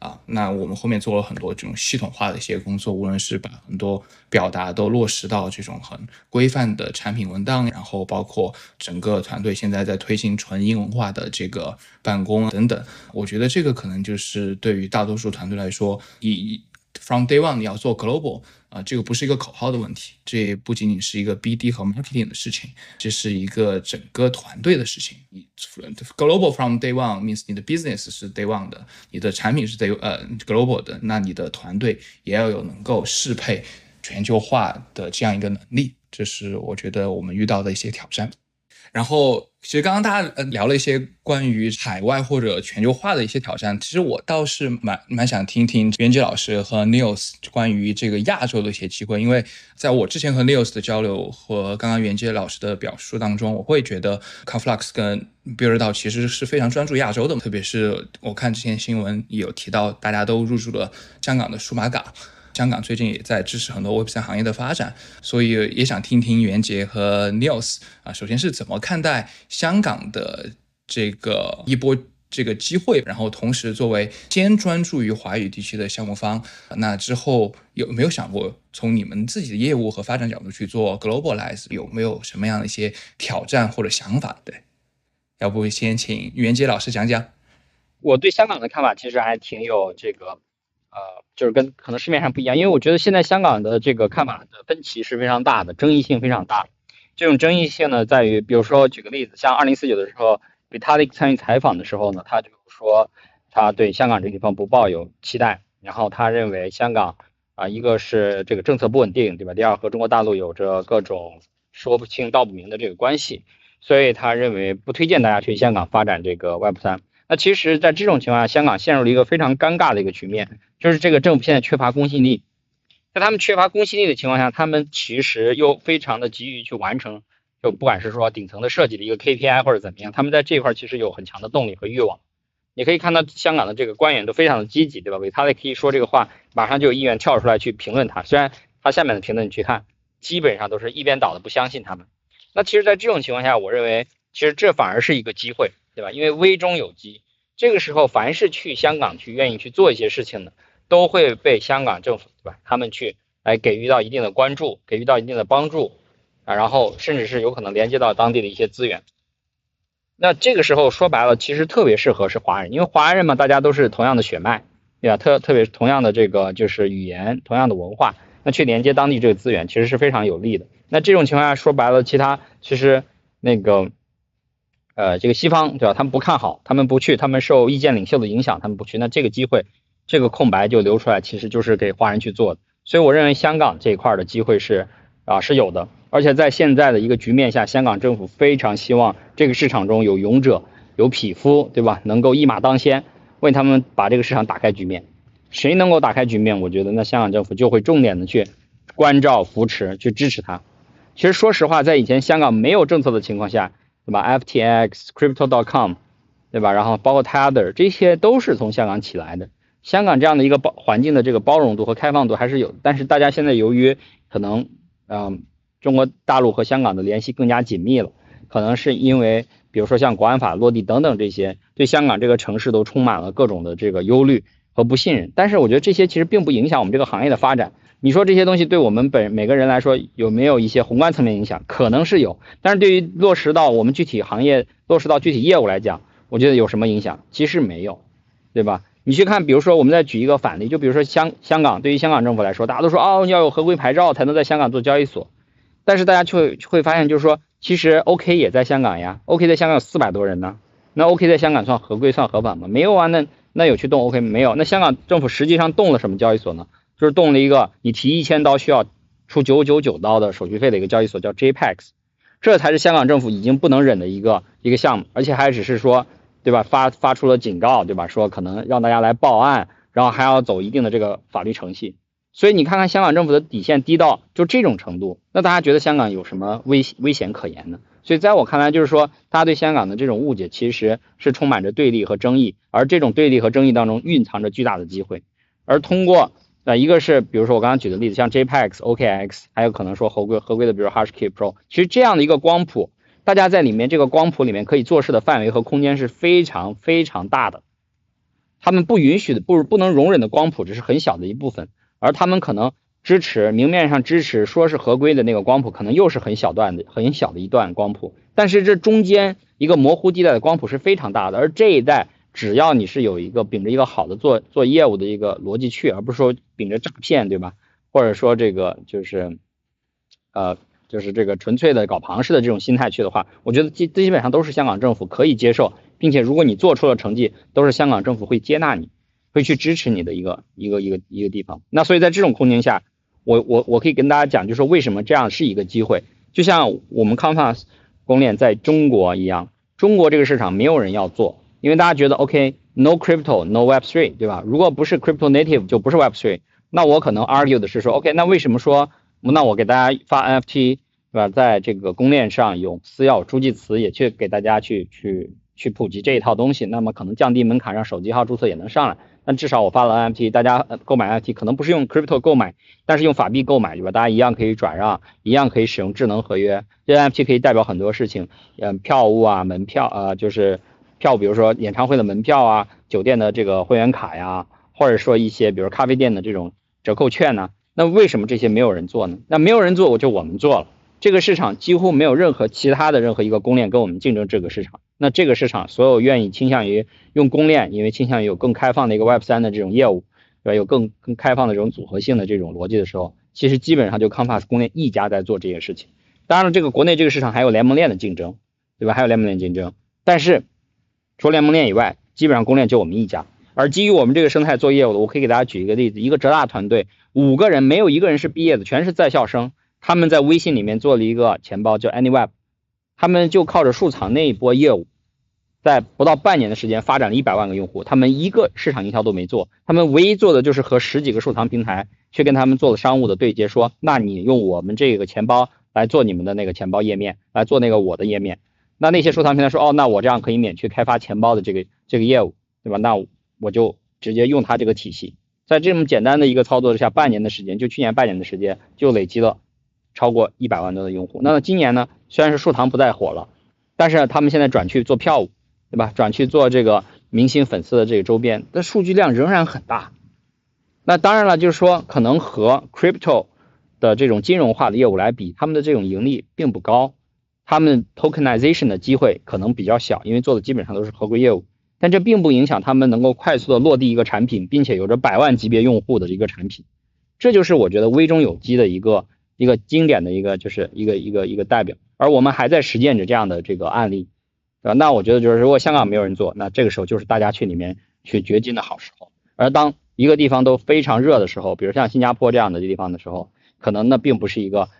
啊，那我们后面做了很多这种系统化的一些工作，无论是把很多表达都落实到这种很规范的产品文档，然后包括整个团队现在在推行纯英文化的这个办公等等，我觉得这个可能就是对于大多数团队来说，以 from day one 你要做 global。啊，这个不是一个口号的问题，这不仅仅是一个 BD 和 marketing 的事情，这是一个整个团队的事情。你 global from day one means 你的 business 是 day one 的，你的产品是 day 呃 global 的，那你的团队也要有能够适配全球化的这样一个能力，这是我觉得我们遇到的一些挑战。然后。其实刚刚大家呃聊了一些关于海外或者全球化的一些挑战，其实我倒是蛮蛮想听听袁杰老师和 Neils 关于这个亚洲的一些机会，因为在我之前和 Neils 的交流和刚刚袁杰老师的表述当中，我会觉得 Conflux 跟 Builder 其实是非常专注亚洲的，特别是我看之前新闻有提到大家都入驻了香港的数码港。香港最近也在支持很多 Web 三行业的发展，所以也想听听袁杰和 Nils 啊，首先是怎么看待香港的这个一波这个机会，然后同时作为先专注于华语地区的项目方，那之后有没有想过从你们自己的业务和发展角度去做 globalize，有没有什么样的一些挑战或者想法？对，要不先请袁杰老师讲讲。我对香港的看法其实还挺有这个。呃，就是跟可能市面上不一样，因为我觉得现在香港的这个看法的分歧是非常大的，争议性非常大。这种争议性呢，在于，比如说举个例子，像二零四九的时候，Vitalik 参与采访的时候呢，他就说他对香港这地方不抱有期待，然后他认为香港啊，一个是这个政策不稳定，对吧？第二和中国大陆有着各种说不清道不明的这个关系，所以他认为不推荐大家去香港发展这个 Web 三。那其实，在这种情况下，香港陷入了一个非常尴尬的一个局面。就是这个政府现在缺乏公信力，在他们缺乏公信力的情况下，他们其实又非常的急于去完成，就不管是说顶层的设计的一个 KPI 或者怎么样，他们在这块其实有很强的动力和欲望。你可以看到香港的这个官员都非常的积极，对吧？为他可以说这个话，马上就有议员跳出来去评论他。虽然他下面的评论你去看，基本上都是一边倒的不相信他们。那其实，在这种情况下，我认为其实这反而是一个机会，对吧？因为危中有机，这个时候凡是去香港去愿意去做一些事情的。都会被香港政府对吧？他们去来给予到一定的关注，给予到一定的帮助啊，然后甚至是有可能连接到当地的一些资源。那这个时候说白了，其实特别适合是华人，因为华人嘛，大家都是同样的血脉，对吧？特特别同样的这个就是语言，同样的文化，那去连接当地这个资源，其实是非常有利的。那这种情况下说白了，其他其实那个呃这个西方对吧？他们不看好，他们不去，他们受意见领袖的影响，他们不去，那这个机会。这个空白就留出来，其实就是给华人去做的，所以我认为香港这一块的机会是啊是有的，而且在现在的一个局面下，香港政府非常希望这个市场中有勇者、有匹夫，对吧？能够一马当先，为他们把这个市场打开局面。谁能够打开局面，我觉得那香港政府就会重点的去关照、扶持、去支持他。其实说实话，在以前香港没有政策的情况下，对吧？FTX、Crypto.com，对吧？然后包括 Tether，这些都是从香港起来的。香港这样的一个包环境的这个包容度和开放度还是有，但是大家现在由于可能，嗯，中国大陆和香港的联系更加紧密了，可能是因为比如说像国安法落地等等这些，对香港这个城市都充满了各种的这个忧虑和不信任。但是我觉得这些其实并不影响我们这个行业的发展。你说这些东西对我们本每个人来说有没有一些宏观层面影响？可能是有，但是对于落实到我们具体行业、落实到具体业务来讲，我觉得有什么影响？其实没有，对吧？你去看，比如说，我们再举一个反例，就比如说香香港，对于香港政府来说，大家都说哦，要有合规牌照才能在香港做交易所，但是大家却会发现，就是说，其实 OK 也在香港呀，OK 在香港有四百多人呢，那 OK 在香港算合规算合法吗？没有啊，那那有去动 OK 没有？那香港政府实际上动了什么交易所呢？就是动了一个你提一千刀需要出九九九刀的手续费的一个交易所，叫 JPEX，这才是香港政府已经不能忍的一个一个项目，而且还只是说。对吧？发发出了警告，对吧？说可能让大家来报案，然后还要走一定的这个法律程序。所以你看看香港政府的底线低到就这种程度，那大家觉得香港有什么危危险可言呢？所以在我看来，就是说大家对香港的这种误解其实是充满着对立和争议，而这种对立和争议当中蕴藏着巨大的机会。而通过那，一个是比如说我刚刚举的例子，像 JPEX、OKX，还有可能说合规合规的，比如 HashKey Pro，其实这样的一个光谱。大家在里面这个光谱里面可以做事的范围和空间是非常非常大的，他们不允许的不不能容忍的光谱只是很小的一部分，而他们可能支持明面上支持说是合规的那个光谱，可能又是很小段的很小的一段光谱，但是这中间一个模糊地带的光谱是非常大的，而这一代只要你是有一个秉着一个好的做做业务的一个逻辑去，而不是说秉着诈骗对吧？或者说这个就是呃。就是这个纯粹的搞庞氏的这种心态去的话，我觉得基基本上都是香港政府可以接受，并且如果你做出了成绩，都是香港政府会接纳你，会去支持你的一个一个一个一个地方。那所以在这种空间下，我我我可以跟大家讲，就是说为什么这样是一个机会。就像我们 Compass 公链在中国一样，中国这个市场没有人要做，因为大家觉得 OK，no crypto，no Web3，对吧？如果不是 crypto native，就不是 Web3。那我可能 argue 的是说，OK，那为什么说，那我给大家发 NFT，对吧？在这个公链上用私钥、助记词也去给大家去去去普及这一套东西，那么可能降低门槛，让手机号注册也能上来。那至少我发了 NFT，大家购买 NFT 可能不是用 crypto 购买，但是用法币购买，对吧？大家一样可以转让，一样可以使用智能合约。这 NFT 可以代表很多事情，嗯，票务啊，门票啊，就是票，比如说演唱会的门票啊，酒店的这个会员卡呀，或者说一些比如咖啡店的这种。折扣券呢？那为什么这些没有人做呢？那没有人做，我就我们做了。这个市场几乎没有任何其他的任何一个公链跟我们竞争这个市场。那这个市场所有愿意倾向于用公链，因为倾向于有更开放的一个 Web 三的这种业务，对吧？有更更开放的这种组合性的这种逻辑的时候，其实基本上就 Compass 公链一家在做这些事情。当然了，这个国内这个市场还有联盟链的竞争，对吧？还有联盟链竞争，但是除了联盟链以外，基本上公链就我们一家。而基于我们这个生态做业务的，我可以给大家举一个例子：一个浙大团队，五个人没有一个人是毕业的，全是在校生。他们在微信里面做了一个钱包，叫 AnyWeb，他们就靠着数藏那一波业务，在不到半年的时间发展了一百万个用户。他们一个市场营销都没做，他们唯一做的就是和十几个数藏平台去跟他们做了商务的对接，说：那你用我们这个钱包来做你们的那个钱包页面，来做那个我的页面。那那些数藏平台说：哦，那我这样可以免去开发钱包的这个这个业务，对吧？那。我就直接用它这个体系，在这么简单的一个操作之下，半年的时间，就去年半年的时间，就累积了超过一百万多的用户。那今年呢，虽然是数堂不再火了，但是他们现在转去做票务，对吧？转去做这个明星粉丝的这个周边，的数据量仍然很大。那当然了，就是说可能和 crypto 的这种金融化的业务来比，他们的这种盈利并不高，他们 tokenization 的机会可能比较小，因为做的基本上都是合规业务。但这并不影响他们能够快速的落地一个产品，并且有着百万级别用户的一个产品，这就是我觉得微中有机的一个一个经典的一个就是一个一个一个代表。而我们还在实践着这样的这个案例，对吧？那我觉得就是如果香港没有人做，那这个时候就是大家去里面去掘金的好时候。而当一个地方都非常热的时候，比如像新加坡这样的地方的时候，可能那并不是一个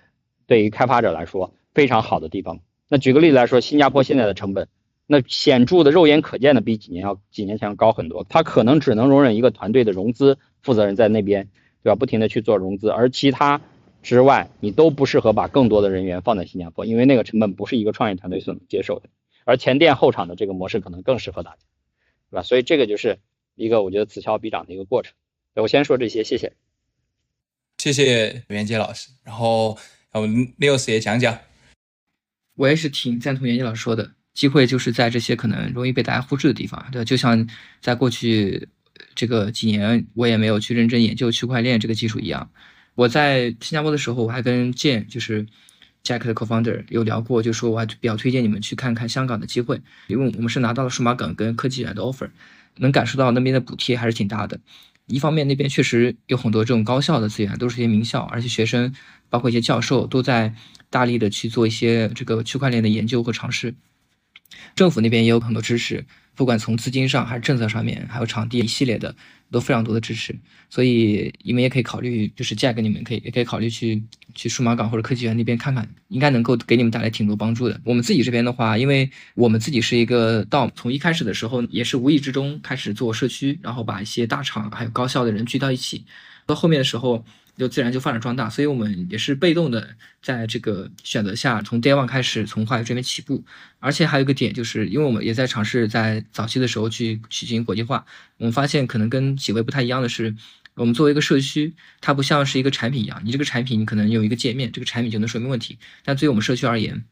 对于开发者来说非常好的地方。那举个例子来说，新加坡现在的成本。那显著的、肉眼可见的，比几年要几年前要高很多。它可能只能容忍一个团队的融资负责人在那边，对吧？不停的去做融资，而其他之外，你都不适合把更多的人员放在新加坡，因为那个成本不是一个创业团队所能接受的。而前店后厂的这个模式可能更适合大家，对吧？所以这个就是一个我觉得此消彼长的一个过程。我先说这些，谢谢。谢谢袁杰老师，然后我们 News 也讲讲。我也是挺赞同袁杰老师说的。机会就是在这些可能容易被大家忽视的地方，对，就像在过去这个几年，我也没有去认真研究区块链这个技术一样。我在新加坡的时候，我还跟建就是 Jack 的 co-founder 有聊过，就说我还比较推荐你们去看看香港的机会，因为我们是拿到了数码港跟科技园的 offer，能感受到那边的补贴还是挺大的。一方面那边确实有很多这种高校的资源，都是一些名校，而且学生包括一些教授都在大力的去做一些这个区块链的研究和尝试。政府那边也有很多支持，不管从资金上还是政策上面，还有场地一系列的都非常多的支持，所以你们也可以考虑，就是价格你们可以也可以考虑去去数码港或者科技园那边看看，应该能够给你们带来挺多帮助的。我们自己这边的话，因为我们自己是一个到从一开始的时候也是无意之中开始做社区，然后把一些大厂还有高校的人聚到一起，到后面的时候。就自然就发展壮大，所以我们也是被动的，在这个选择下，从 day one 开始从华语这边起步。而且还有一个点，就是因为我们也在尝试在早期的时候去去进行国际化，我们发现可能跟几位不太一样的是，我们作为一个社区，它不像是一个产品一样，你这个产品你可能有一个界面，这个产品就能说明问题。但对于我们社区而言，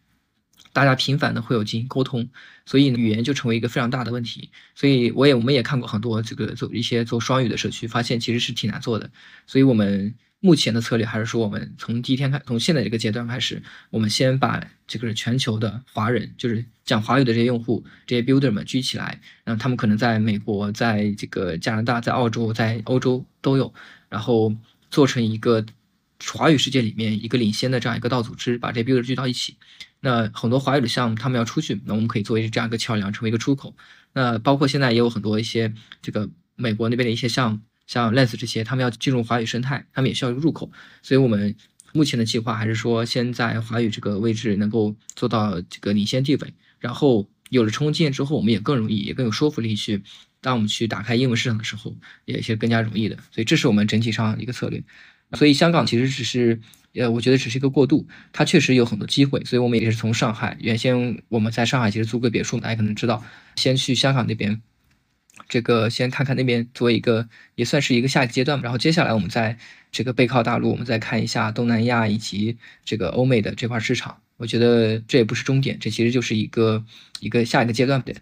大家频繁的会有进行沟通，所以语言就成为一个非常大的问题。所以我也我们也看过很多这个做一些做双语的社区，发现其实是挺难做的。所以我们。目前的策略还是说，我们从第一天开，从现在这个阶段开始，我们先把这个全球的华人，就是讲华语的这些用户、这些 builder 们聚起来，然后他们可能在美国、在这个加拿大、在澳洲、在欧洲都有，然后做成一个华语世界里面一个领先的这样一个道组织，把这些 builder 聚到一起。那很多华语的项目他们要出去，那我们可以作为这样一个桥梁，成为一个出口。那包括现在也有很多一些这个美国那边的一些项目。像 Lens 这些，他们要进入华语生态，他们也需要入口，所以我们目前的计划还是说先在华语这个位置能够做到这个领先地位，然后有了成功经验之后，我们也更容易，也更有说服力去，当我们去打开英文市场的时候，也是更加容易的。所以这是我们整体上一个策略。所以香港其实只是，呃，我觉得只是一个过渡，它确实有很多机会。所以我们也是从上海，原先我们在上海其实租个别墅，大家可能知道，先去香港那边。这个先看看那边做一个也算是一个下一阶段吧，然后接下来我们在这个背靠大陆，我们再看一下东南亚以及这个欧美的这块市场。我觉得这也不是终点，这其实就是一个一个下一个阶段。对，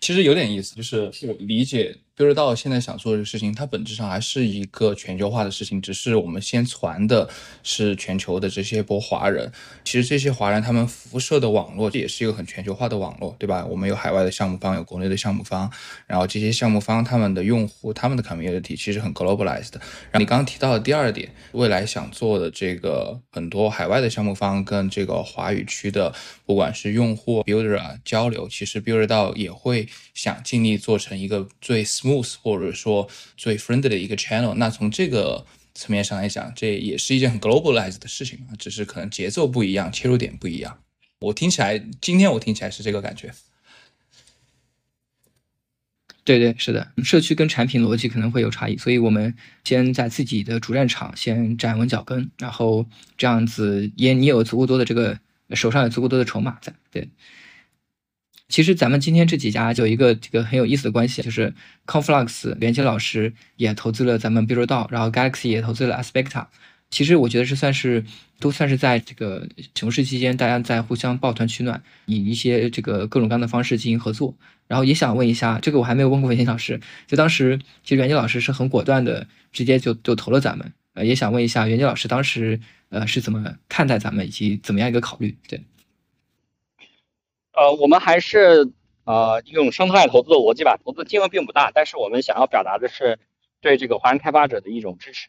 其实有点意思，就是我理解。Build 到现在想做的事情，它本质上还是一个全球化的事情，只是我们先传的是全球的这些波华人。其实这些华人他们辐射的网络也是一个很全球化的网络，对吧？我们有海外的项目方，有国内的项目方，然后这些项目方他们的用户、他们的 community 其实很 globalized。然后你刚刚提到的第二点，未来想做的这个很多海外的项目方跟这个华语区的，不管是用户 builder 啊交流，其实 Build 到也会想尽力做成一个最。smooth 或者说最 friendly 的一个 channel，那从这个层面上来讲，这也是一件很 globalized 的事情啊，只是可能节奏不一样，切入点不一样。我听起来，今天我听起来是这个感觉。对对，是的，社区跟产品逻辑可能会有差异，所以我们先在自己的主战场先站稳脚跟，然后这样子也你有足够多的这个手上有足够多的筹码在，对。其实咱们今天这几家有一个这个很有意思的关系，就是 Conflux 连接老师也投资了咱们 Builder 然后 Galaxy 也投资了 Aspecta。其实我觉得是算是都算是在这个熊市期间，大家在互相抱团取暖，以一些这个各种各样的方式进行合作。然后也想问一下，这个我还没有问过文杰老师，就当时其实袁杰老师是很果断的，直接就就投了咱们。呃，也想问一下袁杰老师当时呃是怎么看待咱们，以及怎么样一个考虑？对。呃，我们还是呃用生态投资的逻辑吧，投资金额并不大，但是我们想要表达的是对这个华人开发者的一种支持。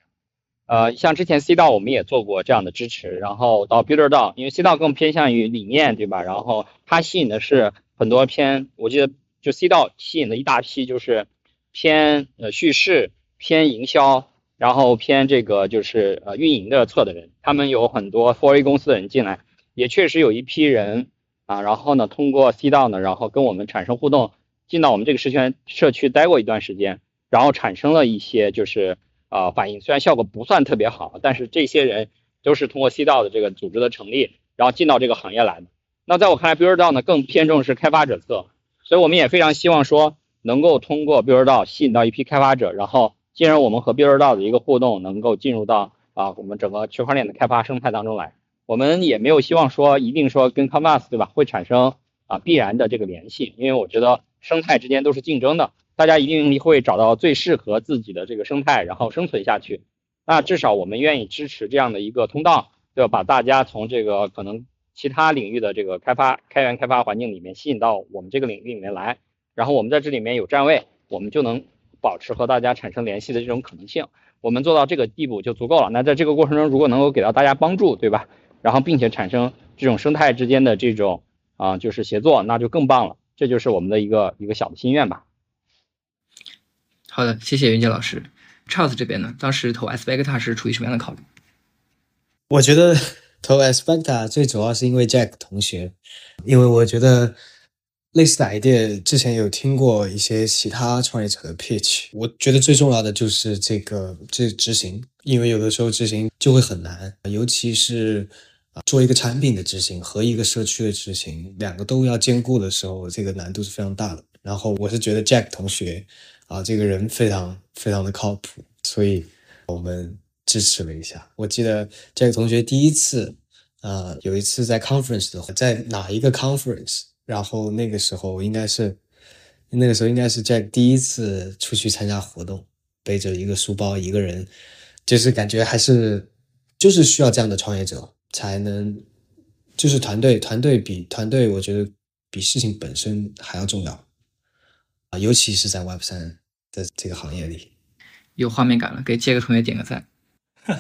呃，像之前 C 道我们也做过这样的支持，然后到 Builder 道，因为 C 道更偏向于理念，对吧？然后它吸引的是很多偏，我记得就 C 道吸引的一大批就是偏呃叙事、偏营销，然后偏这个就是呃运营的侧的人，他们有很多 4A 公司的人进来，也确实有一批人。啊，然后呢，通过 C 道呢，然后跟我们产生互动，进到我们这个社圈社区待过一段时间，然后产生了一些就是呃反应，虽然效果不算特别好，但是这些人都是通过 C 道的这个组织的成立，然后进到这个行业来的。那在我看来，Builder 道呢更偏重是开发者侧，所以我们也非常希望说能够通过 Builder 道吸引到一批开发者，然后进而我们和 Builder 道的一个互动能够进入到啊我们整个区块链的开发生态当中来。我们也没有希望说一定说跟 Canvas 对吧会产生啊必然的这个联系，因为我觉得生态之间都是竞争的，大家一定会找到最适合自己的这个生态，然后生存下去。那至少我们愿意支持这样的一个通道，对吧？把大家从这个可能其他领域的这个开发开源开发环境里面吸引到我们这个领域里面来，然后我们在这里面有站位，我们就能保持和大家产生联系的这种可能性。我们做到这个地步就足够了。那在这个过程中，如果能够给到大家帮助，对吧？然后，并且产生这种生态之间的这种啊，就是协作，那就更棒了。这就是我们的一个一个小的心愿吧。好的，谢谢云杰老师。Charles 这边呢，当时投 Aspecta 是出于什么样的考虑？我觉得投 Aspecta 最主要是因为 Jack 同学，因为我觉得类似的 idea 之前有听过一些其他创业者的 pitch，我觉得最重要的就是这个这执行，因为有的时候执行就会很难，尤其是啊。做一个产品的执行和一个社区的执行，两个都要兼顾的时候，这个难度是非常大的。然后我是觉得 Jack 同学啊，这个人非常非常的靠谱，所以我们支持了一下。我记得 Jack 同学第一次，呃，有一次在 conference 的话，在哪一个 conference？然后那个时候应该是那个时候应该是 Jack 第一次出去参加活动，背着一个书包，一个人，就是感觉还是就是需要这样的创业者。才能，就是团队，团队比团队，我觉得比事情本身还要重要啊，尤其是在 Web 三的这个行业里，有画面感了，给杰克同学点个赞，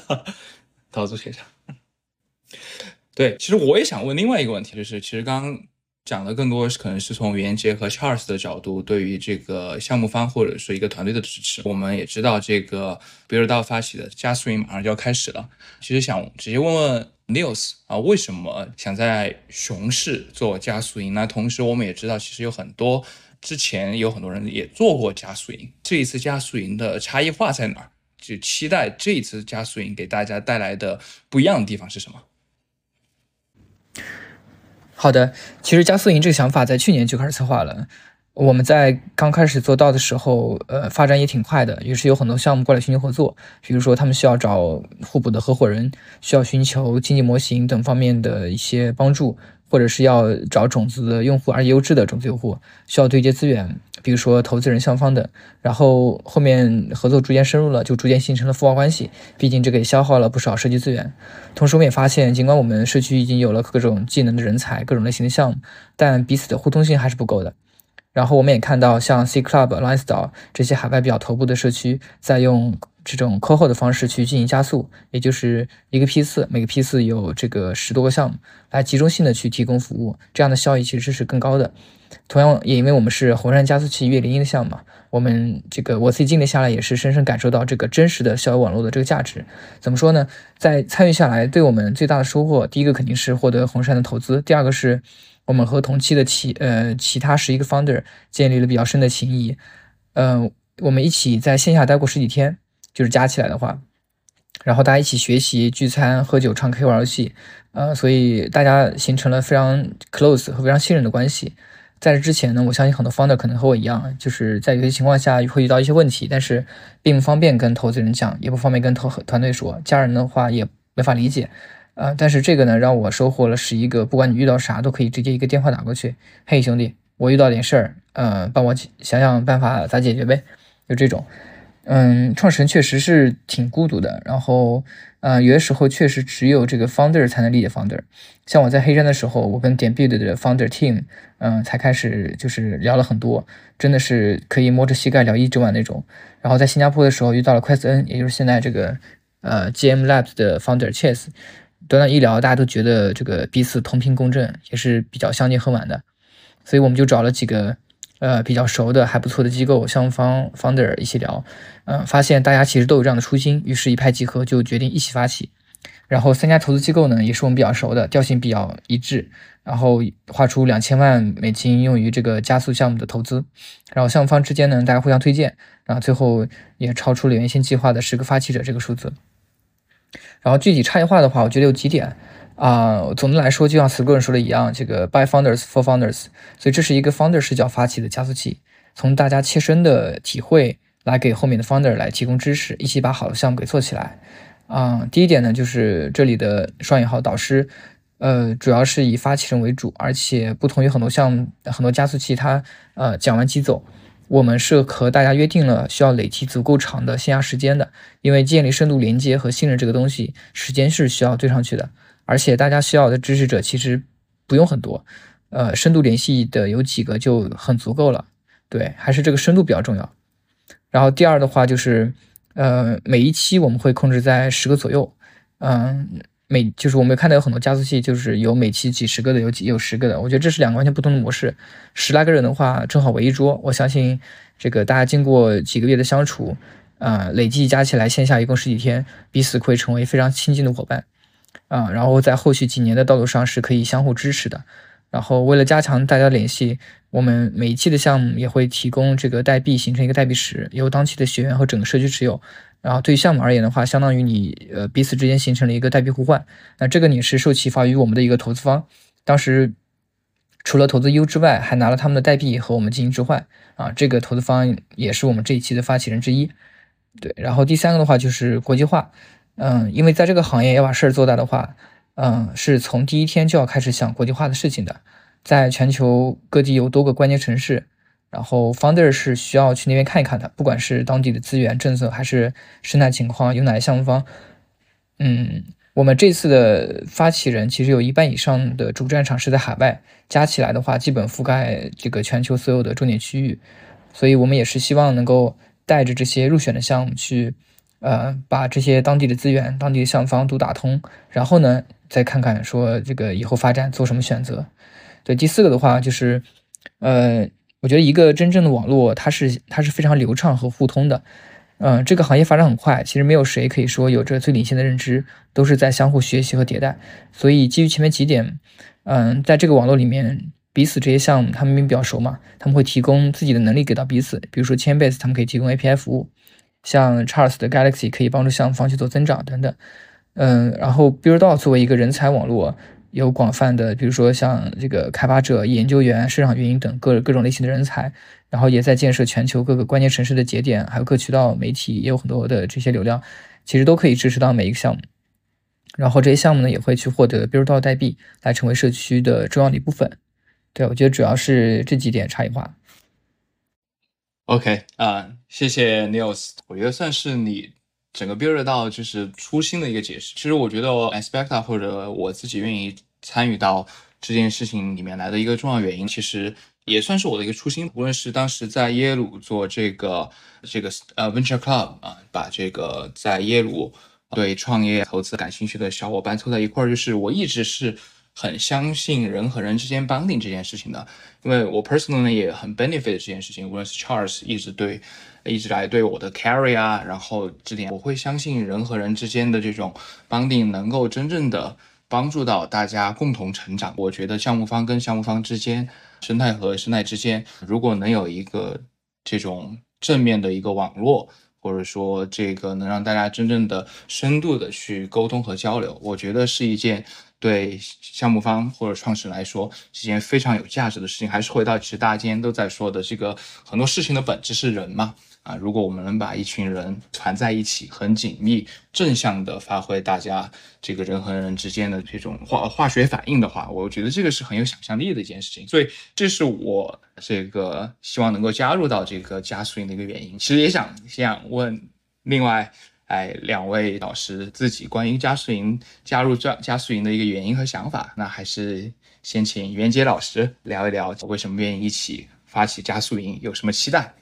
*laughs* 投资学长。*laughs* 对，其实我也想问另外一个问题，就是其实刚刚讲的更多是可能是从袁杰和 Charles 的角度，对于这个项目方或者说一个团队的支持。我们也知道，这个币之道发起的加速营马上就要开始了。其实想直接问问 Nils 啊，为什么想在熊市做加速营？那同时我们也知道，其实有很多之前有很多人也做过加速营。这一次加速营的差异化在哪儿？就期待这一次加速营给大家带来的不一样的地方是什么？好的，其实加速营这个想法在去年就开始策划了。我们在刚开始做到的时候，呃，发展也挺快的，于是有很多项目过来寻求合作。比如说，他们需要找互补的合伙人，需要寻求经济模型等方面的一些帮助。或者是要找种子的用户，而优质的种子用户，需要对接资源，比如说投资人、项方等。然后后面合作逐渐深入了，就逐渐形成了孵化关系。毕竟这个也消耗了不少设计资源。同时我们也发现，尽管我们社区已经有了各种技能的人才、各种类型的项目，但彼此的互通性还是不够的。然后我们也看到，像 C Club、lines 岛这些海外比较头部的社区，在用这种 cohort 的方式去进行加速，也就是一个批次，每个批次有这个十多个项目，来集中性的去提供服务，这样的效益其实是更高的。同样，也因为我们是红杉加速器月零一的项目嘛，我们这个我自己经历下来，也是深深感受到这个真实的校友网络的这个价值。怎么说呢？在参与下来，对我们最大的收获，第一个肯定是获得红杉的投资，第二个是。我们和同期的其呃其他十一个 founder 建立了比较深的情谊，嗯，我们一起在线下待过十几天，就是加起来的话，然后大家一起学习、聚餐、喝酒、唱 K、玩游戏，呃，所以大家形成了非常 close 和非常信任的关系。在这之前呢，我相信很多 founder 可能和我一样，就是在有些情况下会遇到一些问题，但是并不方便跟投资人讲，也不方便跟投团队说，家人的话也没法理解。呃，但是这个呢，让我收获了十一个，不管你遇到啥，都可以直接一个电话打过去。嘿，兄弟，我遇到点事儿，呃，帮我想想办法咋解决呗，就这种。嗯，创始人确实是挺孤独的，然后，呃，有的时候确实只有这个 founder 才能理解 founder。像我在黑山的时候，我跟点 build 的 founder team，嗯，才开始就是聊了很多，真的是可以摸着膝盖聊一整晚那种。然后在新加坡的时候遇到了 Quest N，也就是现在这个呃 GM Labs 的 founder Chase。短短一聊，大家都觉得这个彼此同频共振，也是比较相见恨晚的，所以我们就找了几个呃比较熟的还不错的机构，双方 founder 一起聊，嗯，发现大家其实都有这样的初心，于是，一拍即合，就决定一起发起。然后三家投资机构呢，也是我们比较熟的，调性比较一致，然后划出两千万美金用于这个加速项目的投资。然后项目方之间呢，大家互相推荐，然后最后也超出了原先计划的十个发起者这个数字。然后具体差异化的话，我觉得有几点啊。总的来说，就像 s 个人说的一样，这个 by founders for founders，所以这是一个 founder 视角发起的加速器，从大家切身的体会来给后面的 founder 来提供知识，一起把好的项目给做起来。啊，第一点呢，就是这里的双引号导师，呃，主要是以发起人为主，而且不同于很多项目、很多加速器，它呃讲完即走。我们是和大家约定了需要累积足够长的线下时间的，因为建立深度连接和信任这个东西，时间是需要对上去的。而且大家需要的支持者其实不用很多，呃，深度联系的有几个就很足够了。对，还是这个深度比较重要。然后第二的话就是，呃，每一期我们会控制在十个左右，嗯。每就是我们看到有很多加速器，就是有每期几十个的，有几有十个的。我觉得这是两个完全不同的模式。十来个人的话，正好围一桌。我相信这个大家经过几个月的相处，啊，累计加起来线下一共十几天，彼此会成为非常亲近的伙伴，啊，然后在后续几年的道路上是可以相互支持的。然后为了加强大家联系，我们每一期的项目也会提供这个代币，形成一个代币池，由当期的学员和整个社区持有。然后对于项目而言的话，相当于你呃彼此之间形成了一个代币互换。那这个你是受启发于我们的一个投资方，当时除了投资 U 之外，还拿了他们的代币和我们进行置换啊。这个投资方也是我们这一期的发起人之一。对，然后第三个的话就是国际化，嗯，因为在这个行业要把事儿做大的话，嗯，是从第一天就要开始想国际化的事情的，在全球各地有多个关键城市。然后，founder 是需要去那边看一看的，不管是当地的资源政策，还是生态情况，有哪些项目方。嗯，我们这次的发起人其实有一半以上的主战场是在海外，加起来的话，基本覆盖这个全球所有的重点区域。所以我们也是希望能够带着这些入选的项目去，呃，把这些当地的资源、当地的项目方都打通，然后呢，再看看说这个以后发展做什么选择。对，第四个的话就是，呃，我觉得一个真正的网络，它是它是非常流畅和互通的。嗯，这个行业发展很快，其实没有谁可以说有着最领先的认知，都是在相互学习和迭代。所以基于前面几点，嗯，在这个网络里面，彼此这些项目他们比较熟嘛，他们会提供自己的能力给到彼此。比如说 Chainbase，他们可以提供 API 服务，像 Charles 的 Galaxy 可以帮助项目方去做增长等等。嗯，然后 BuildDao 作为一个人才网络。有广泛的，比如说像这个开发者、研究员、市场运营等各各种类型的人才，然后也在建设全球各个关键城市的节点，还有各渠道媒体也有很多的这些流量，其实都可以支持到每一个项目。然后这些项目呢，也会去获得 Build 代币，来成为社区的重要的一部分。对，我觉得主要是这几点差异化。OK 啊，谢谢 Nils，我觉得算是你。整个 build 到就是初心的一个解释。其实我觉得 Aspecta 或者我自己愿意参与到这件事情里面来的一个重要原因，其实也算是我的一个初心。无论是当时在耶鲁做这个这个呃 Venture Club 啊，把这个在耶鲁对创业投资感兴趣的小伙伴凑在一块儿，就是我一直是很相信人和人之间 bonding 这件事情的。因为我 personally 也很 benefit 这件事情。无论是 Charles 一直对。一直来对我的 carry 啊，然后这点我会相信人和人之间的这种 bonding 能够真正的帮助到大家共同成长。我觉得项目方跟项目方之间，生态和生态之间，如果能有一个这种正面的一个网络，或者说这个能让大家真正的深度的去沟通和交流，我觉得是一件。对项目方或者创始人来说是一件非常有价值的事情。还是回到其实大家今天都在说的这个很多事情的本质是人嘛啊，如果我们能把一群人团在一起，很紧密正向的发挥大家这个人和人之间的这种化化学反应的话，我觉得这个是很有想象力的一件事情。所以这是我这个希望能够加入到这个加速营的一个原因。其实也想想问另外。哎，两位老师自己关于加速营加入加加速营的一个原因和想法，那还是先请袁杰老师聊一聊为什么愿意一起发起加速营，有什么期待？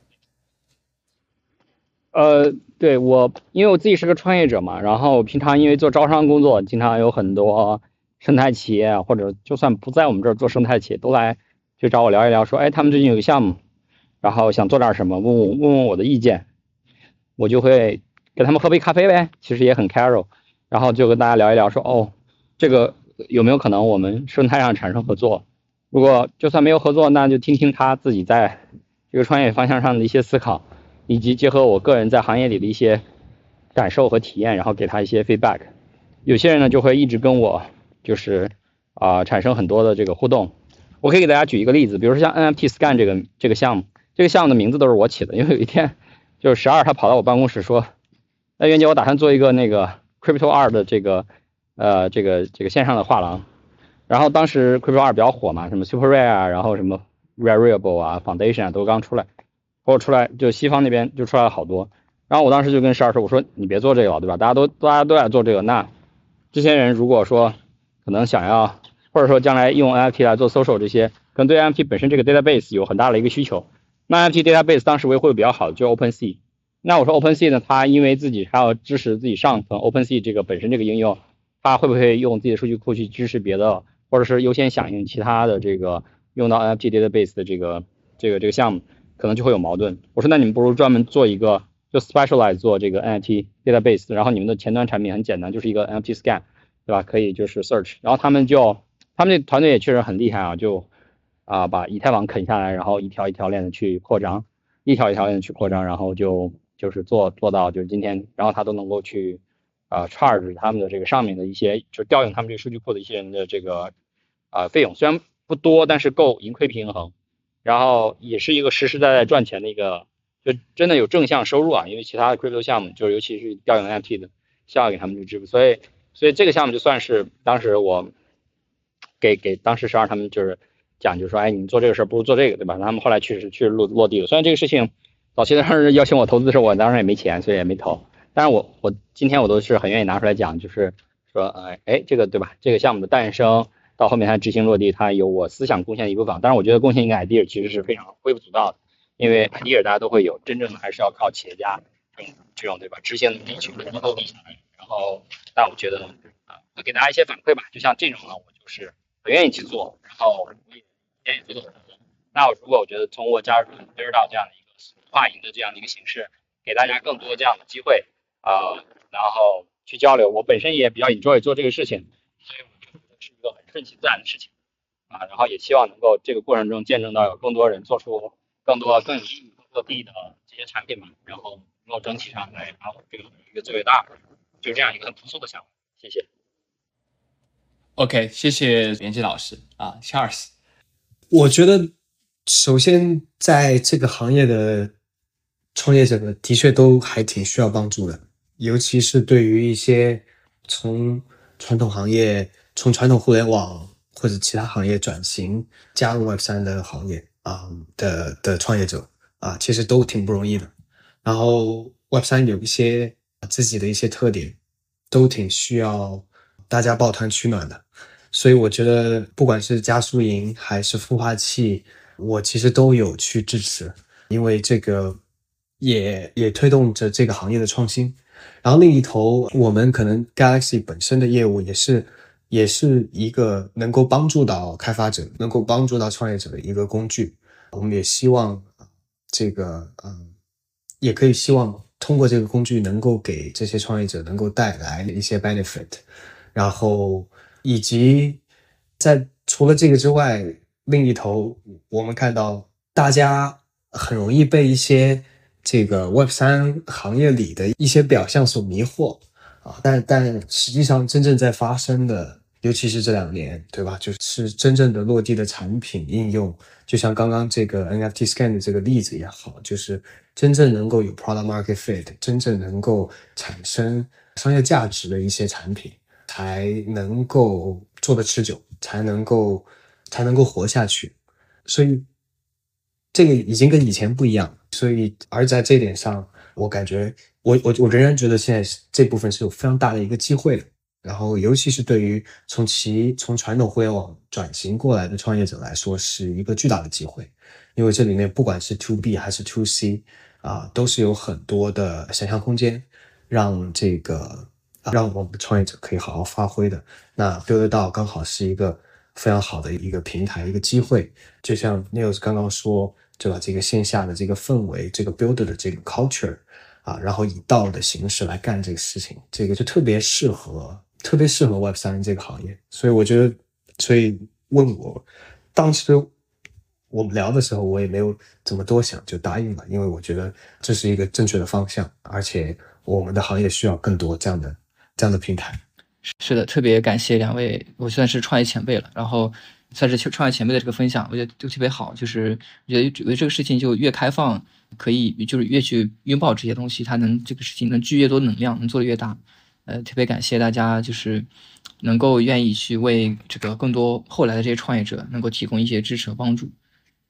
呃，对我，因为我自己是个创业者嘛，然后平常因为做招商工作，经常有很多生态企业或者就算不在我们这儿做生态企业，都来就找我聊一聊，说，哎，他们最近有个项目，然后想做点什么，问我问问我的意见，我就会。给他们喝杯咖啡呗，其实也很 caro，然后就跟大家聊一聊，说哦，这个有没有可能我们生态上产生合作？如果就算没有合作，那就听听他自己在这个创业方向上的一些思考，以及结合我个人在行业里的一些感受和体验，然后给他一些 feedback。有些人呢就会一直跟我就是啊产生很多的这个互动。我可以给大家举一个例子，比如说像 NFT Scan 这个这个项目，这个项目的名字都是我起的，因为有一天就是十二他跑到我办公室说。那袁姐，我打算做一个那个 Crypto 二的这个呃这个这个线上的画廊，然后当时 Crypto 二比较火嘛，什么 Super Rare 啊，然后什么 Rarible 啊，Foundation 啊都刚出来，或者出来就西方那边就出来了好多，然后我当时就跟十二说，我说你别做这个了，对吧？大家都大家都在做这个，那这些人如果说可能想要，或者说将来用 NFT 来做 social 这些，可能对 NFT 本身这个 database 有很大的一个需求，那 NFT database 当时维护的比较好，就 OpenSea。那我说 OpenSea 呢？它因为自己还要支持自己上层 OpenSea 这个本身这个应用，它会不会用自己的数据库去支持别的，或者是优先响应其他的这个用到 NFT database 的这个这个这个项目，可能就会有矛盾。我说那你们不如专门做一个就 specialize 做这个 NFT database，然后你们的前端产品很简单，就是一个 NFT scan，对吧？可以就是 search，然后他们就他们这团队也确实很厉害啊，就啊把以太网啃下来，然后一条一条链的去扩张，一条一条链的去扩张，然后就。就是做做到，就是今天，然后他都能够去啊 charge 他们的这个上面的一些，就是调用他们这个数据库的一些人的这个啊费用，虽然不多，但是够盈亏平衡，然后也是一个实实在在赚钱的一个，就真的有正向收入啊，因为其他的 crypto 项目，就是尤其是调用 NFT 的，需要给他们去支付，所以所以这个项目就算是当时我给给当时十二他们就是讲，就是说，哎，你们做这个事儿不如做这个，对吧？他们后来确实去落落地了，虽然这个事情。早期的时邀请我投资的时候，我当时也没钱，所以也没投。但是我我今天我都是很愿意拿出来讲，就是说，哎哎，这个对吧？这个项目的诞生到后面它执行落地，它有我思想贡献的一部分。当然，我觉得贡献一个 idea 其实是非常微不足道的，因为 idea 大家都会有，真正的还是要靠企业家这种这种对吧？执行能力去落地下来。然后，但我觉得啊，给大家一些反馈吧。就像这种呢，我就是很愿意去做，然后我也天也做得很多。那如果我觉得通过加入到这样的一个跨营的这样的一个形式，给大家更多这样的机会啊，然后去交流，我本身也比较 enjoy 做这个事情，所以我觉得是一个很顺其自然的事情啊。然后也希望能够这个过程中见证到有更多人做出更多更有意义、更落地的这些产品嘛，然后能够整体上来把我这个一个最伟大，就这样一个很朴素的想法。谢谢。OK，谢谢编辑老师啊，Charles。我觉得，首先在这个行业的创业者呢，的确都还挺需要帮助的，尤其是对于一些从传统行业、从传统互联网或者其他行业转型加入 Web 三的行业啊的的创业者啊，其实都挺不容易的。然后 Web 三有一些自己的一些特点，都挺需要大家抱团取暖的。所以我觉得，不管是加速营还是孵化器，我其实都有去支持，因为这个也也推动着这个行业的创新。然后另一头，我们可能 Galaxy 本身的业务也是也是一个能够帮助到开发者、能够帮助到创业者的一个工具。我们也希望这个嗯，也可以希望通过这个工具能够给这些创业者能够带来一些 benefit，然后。以及在除了这个之外，另一头我们看到大家很容易被一些这个 Web 三行业里的一些表象所迷惑啊，但但实际上真正在发生的，尤其是这两年，对吧？就是真正的落地的产品应用，就像刚刚这个 NFT Scan 的这个例子也好，就是真正能够有 Product Market Fit，真正能够产生商业价值的一些产品。才能够做得持久，才能够才能够活下去，所以这个已经跟以前不一样了。所以而在这点上，我感觉我我我仍然觉得现在这部分是有非常大的一个机会的。然后尤其是对于从其从传统互联网转型过来的创业者来说，是一个巨大的机会，因为这里面不管是 To B 还是 To C 啊，都是有很多的想象空间，让这个。让我们的创业者可以好好发挥的，那 Build 到刚好是一个非常好的一个平台，一个机会。就像 News 刚刚说，对吧？这个线下的这个氛围，这个 builder 的这个 culture 啊，然后以道的形式来干这个事情，这个就特别适合，特别适合 Web 三这个行业。所以我觉得，所以问我当时我们聊的时候，我也没有怎么多想就答应了，因为我觉得这是一个正确的方向，而且我们的行业需要更多这样的。这样的平台，是的，特别感谢两位，我算是创业前辈了，然后算是创业前辈的这个分享，我觉得就特别好，就是我觉得这个事情就越开放，可以就是越去拥抱这些东西，它能这个事情能聚越多能量，能做的越大。呃，特别感谢大家，就是能够愿意去为这个更多后来的这些创业者能够提供一些支持和帮助。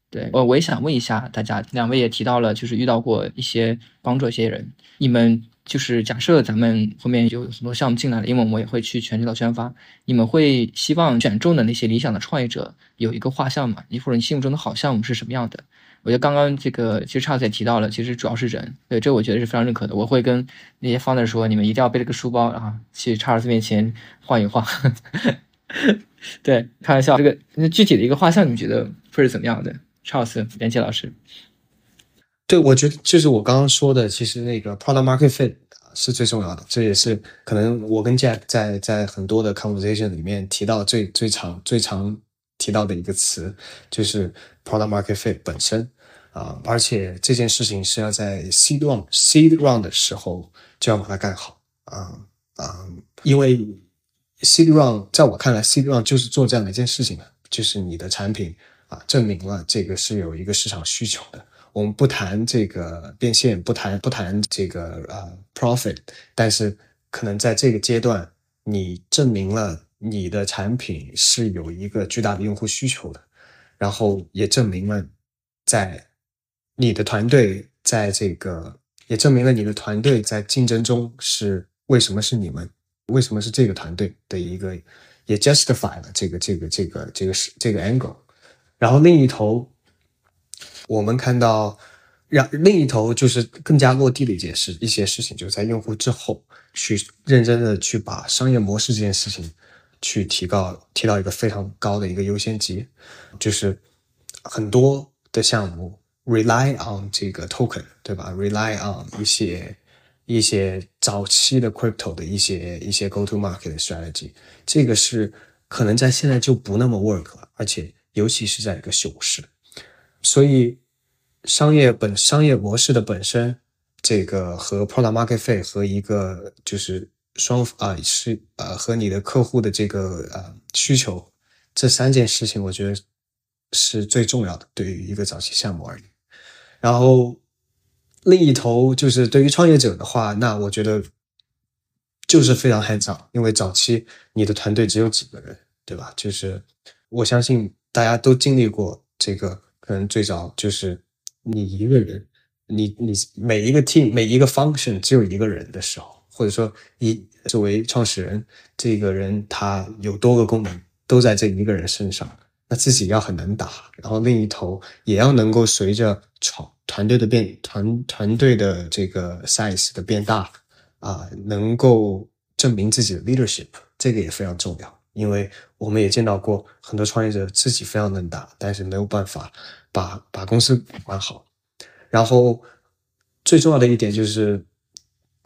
对我我也想问一下大家，两位也提到了，就是遇到过一些帮助一些人，你们。就是假设咱们后面有很多项目进来了，因为我们也会去全渠道宣发。你们会希望选中的那些理想的创业者有一个画像吗？你或者你心目中的好项目是什么样的？我觉得刚刚这个其实 Charles 也提到了，其实主要是人。对，这我觉得是非常认可的。我会跟那些 founder 说，你们一定要背着个书包啊，去 Charles 面前晃一晃。*laughs* 对，开玩笑。这个那具体的一个画像，你们觉得会是怎么样的？Charles 连杰老师。对，我觉得就是我刚刚说的，其实那个 product market fit 是最重要的。这也是可能我跟 Jack 在在很多的 conversation 里面提到最最常最常提到的一个词，就是 product market fit 本身啊。而且这件事情是要在 seed round seed round 的时候就要把它干好啊啊，因为 seed round 在我看来，seed round 就是做这样的一件事情的，就是你的产品啊证明了这个是有一个市场需求的。我们不谈这个变现，不谈不谈这个呃 profit，但是可能在这个阶段，你证明了你的产品是有一个巨大的用户需求的，然后也证明了在你的团队在这个也证明了你的团队在竞争中是为什么是你们，为什么是这个团队的一个也 justify 了这个这个这个这个是这个 angle，然后另一头。我们看到，让另一头就是更加落地的一件事，一些事情，就在用户之后去认真的去把商业模式这件事情去提高，提到一个非常高的一个优先级，就是很多的项目 rely on 这个 token，对吧？rely on 一些一些早期的 crypto 的一些一些 go to market strategy，这个是可能在现在就不那么 work 了，而且尤其是在一个熊市，所以商业本商业模式的本身，这个和 product market fit 和一个就是双啊是呃和你的客户的这个呃需求这三件事情，我觉得是最重要的，对于一个早期项目而言。然后另一头就是对于创业者的话，那我觉得就是非常 hands on，因为早期你的团队只有几个人，对吧？就是我相信大家都经历过这个，可能最早就是你一个人，你你每一个 team 每一个 function 只有一个人的时候，或者说一作为创始人，这个人他有多个功能都在这一个人身上，那自己要很能打，然后另一头也要能够随着创团队的变团团队的这个 size 的变大啊，能够证明自己的 leadership，这个也非常重要。因为我们也见到过很多创业者自己非常能打，但是没有办法把把公司管好。然后最重要的一点就是，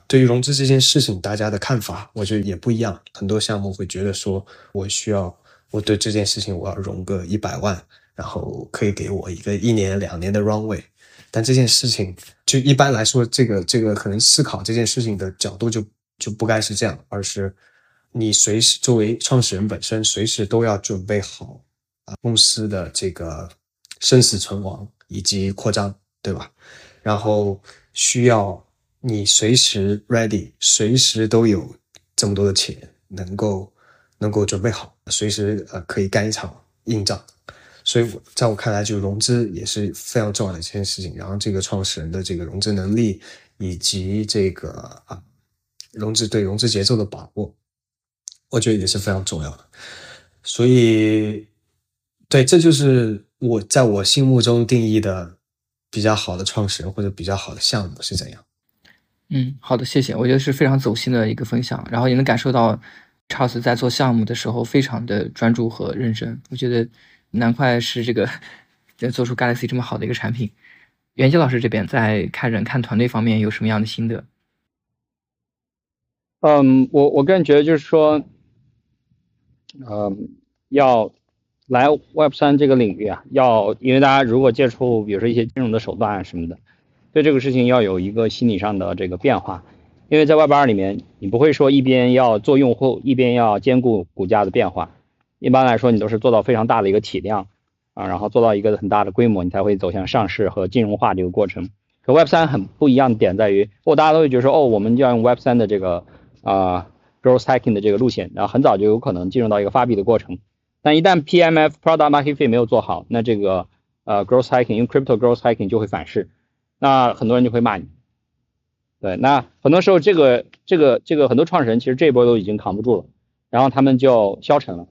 对于融资这件事情，大家的看法我觉得也不一样。很多项目会觉得说，我需要我对这件事情我要融个一百万，然后可以给我一个一年两年的 runway。但这件事情就一般来说，这个这个可能思考这件事情的角度就就不该是这样，而是。你随时作为创始人本身，随时都要准备好啊公司的这个生死存亡以及扩张，对吧？然后需要你随时 ready，随时都有这么多的钱能够能够准备好，随时呃可以干一场硬仗。所以在我看来，就是融资也是非常重要的一件事情。然后这个创始人的这个融资能力以及这个啊融资对融资节奏的把握。我觉得也是非常重要的，所以，对，这就是我在我心目中定义的比较好的创始人或者比较好的项目是怎样。嗯，好的，谢谢。我觉得是非常走心的一个分享，然后也能感受到 Charles 在做项目的时候非常的专注和认真。我觉得难怪是这个能做出 Galaxy 这么好的一个产品。袁杰老师这边在看人看团队方面有什么样的心得？嗯，我我个人觉得就是说。嗯，要来 Web 三这个领域啊，要因为大家如果接触，比如说一些金融的手段啊什么的，对这个事情要有一个心理上的这个变化。因为在 Web 二里面，你不会说一边要做用户，一边要兼顾股价的变化。一般来说，你都是做到非常大的一个体量啊，然后做到一个很大的规模，你才会走向上市和金融化这个过程。可 Web 三很不一样的点在于，哦，大家都会觉得说，哦，我们要用 Web 三的这个啊。Growth hacking 的这个路线，然后很早就有可能进入到一个发币的过程，但一旦 PMF product market fit 没有做好，那这个呃 growth hacking 用 crypto growth hacking 就会反噬，那很多人就会骂你。对，那很多时候这个这个这个很多创始人其实这一波都已经扛不住了，然后他们就消沉了，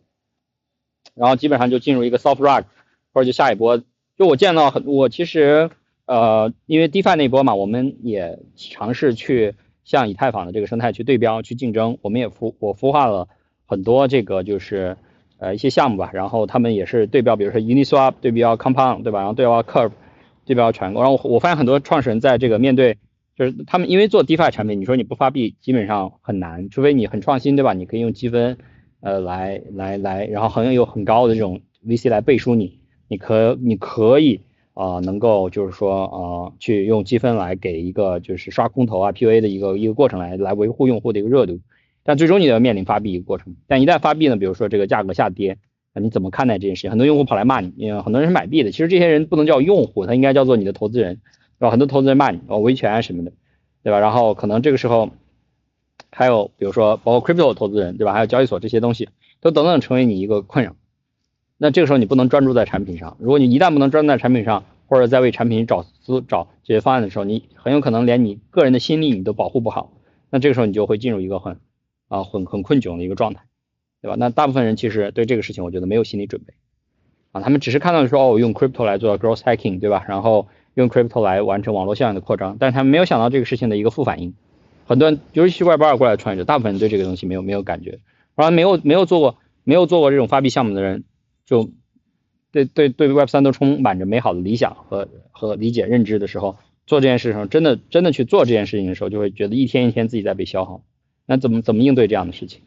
然后基本上就进入一个 soft rug，或者就下一波，就我见到很我其实呃因为 DeFi 那波嘛，我们也尝试去。像以太坊的这个生态去对标去竞争，我们也孵我孵化了很多这个就是呃一些项目吧，然后他们也是对标，比如说 Uniswap 对标 Compound 对吧，然后对标 Curve 对标全国然后我发现很多创始人在这个面对就是他们因为做 DeFi 产品，你说你不发币基本上很难，除非你很创新对吧？你可以用积分呃来来来，然后很有很高的这种 VC 来背书你，你可你可以。啊，能够就是说，呃，去用积分来给一个就是刷空投啊、PUA 的一个一个过程来来维护用户的一个热度，但最终你要面临发币一个过程。但一旦发币呢，比如说这个价格下跌，那你怎么看待这件事情？很多用户跑来骂你，因为很多人是买币的，其实这些人不能叫用户，他应该叫做你的投资人，对吧？很多投资人骂你，哦，维权啊什么的，对吧？然后可能这个时候还有比如说包括 crypto 投资人，对吧？还有交易所这些东西，都等等成为你一个困扰。那这个时候你不能专注在产品上，如果你一旦不能专注在产品上，或者在为产品找思找解决方案的时候，你很有可能连你个人的心力你都保护不好，那这个时候你就会进入一个很啊很很困窘的一个状态，对吧？那大部分人其实对这个事情我觉得没有心理准备啊，他们只是看到说哦用 crypto 来做 growth hacking，对吧？然后用 crypto 来完成网络效应的扩张，但是他们没有想到这个事情的一个负反应，很多人尤其是外包过来的创业者，大部分人对这个东西没有没有感觉，然后没有没有做过没有做过这种发币项目的人。就对对对 Web 三都充满着美好的理想和和理解认知的时候，做这件事情真的真的去做这件事情的时候，就会觉得一天一天自己在被消耗。那怎么怎么应对这样的事情？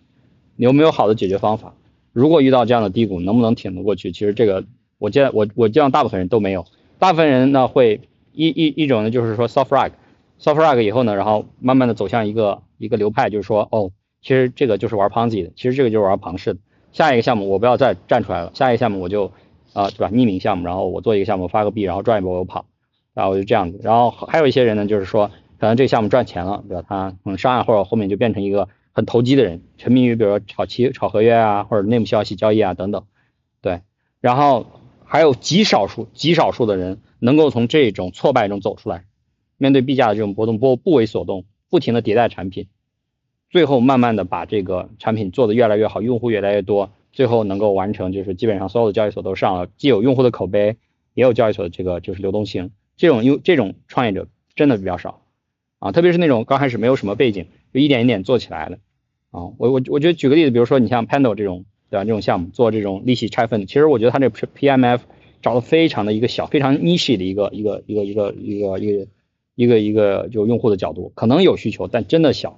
你有没有好的解决方法？如果遇到这样的低谷，能不能挺得过去？其实这个我见我我见大部分人都没有，大部分人呢会一一一种呢就是说 soft rug，soft rug 以后呢，然后慢慢的走向一个一个流派，就是说哦，其实这个就是玩 Ponzi 的，其实这个就是玩庞氏的。下一个项目我不要再站出来了，下一个项目我就啊对吧？匿名项目，然后我做一个项目发个币，然后赚一波我跑，然后我就这样子。然后还有一些人呢，就是说。可能这个项目赚钱了，对吧？他可能上岸或者后面就变成一个很投机的人，沉迷于比如说炒期、炒合约啊，或者内幕消息交易啊等等，对。然后还有极少数、极少数的人能够从这种挫败中走出来，面对币价的这种波动不不为所动，不停的迭代产品，最后慢慢的把这个产品做得越来越好，用户越来越多，最后能够完成就是基本上所有的交易所都上了，既有用户的口碑，也有交易所的这个就是流动性，这种用这种创业者真的比较少。啊，特别是那种刚开始没有什么背景，就一点一点做起来的，啊，我我我觉得举个例子，比如说你像 Pendle 这种，对吧？这种项目做这种利息拆分，其实我觉得它这 PMF 找的非常的一个小，非常 niche 的一个一个一个一个一个一个一个一个就用户的角度，可能有需求，但真的小。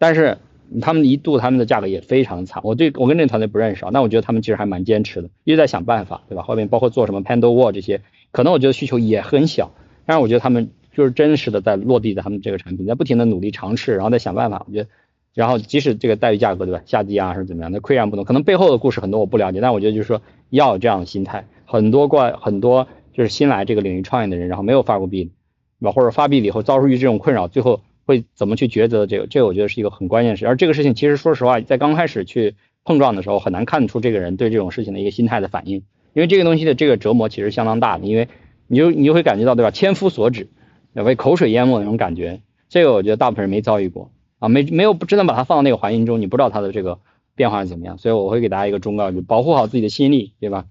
但是他们一度他们的价格也非常惨，我对我跟这个团队不认识啊，但我觉得他们其实还蛮坚持的，一直在想办法，对吧？后面包括做什么 Panel Wall 这些，可能我觉得需求也很小，但是我觉得他们。就是真实的在落地的他们这个产品，在不停的努力尝试，然后再想办法。我觉得，然后即使这个待遇价格对吧下跌啊，还是怎么样，那岿然不动。可能背后的故事很多我不了解，但我觉得就是说要有这样的心态。很多过很多就是新来这个领域创业的人，然后没有发过币，对吧？或者发币了以后遭受于这种困扰，最后会怎么去抉择？这个这个我觉得是一个很关键的事。而这个事情其实说实话，在刚开始去碰撞的时候，很难看出这个人对这种事情的一个心态的反应，因为这个东西的这个折磨其实相当大的，因为你就你就会感觉到对吧？千夫所指。被口水淹没那种感觉，这个我觉得大部分人没遭遇过啊，没没有不真的把它放到那个环境中，你不知道它的这个变化是怎么样，所以我会给大家一个忠告，就保护好自己的心力，对吧？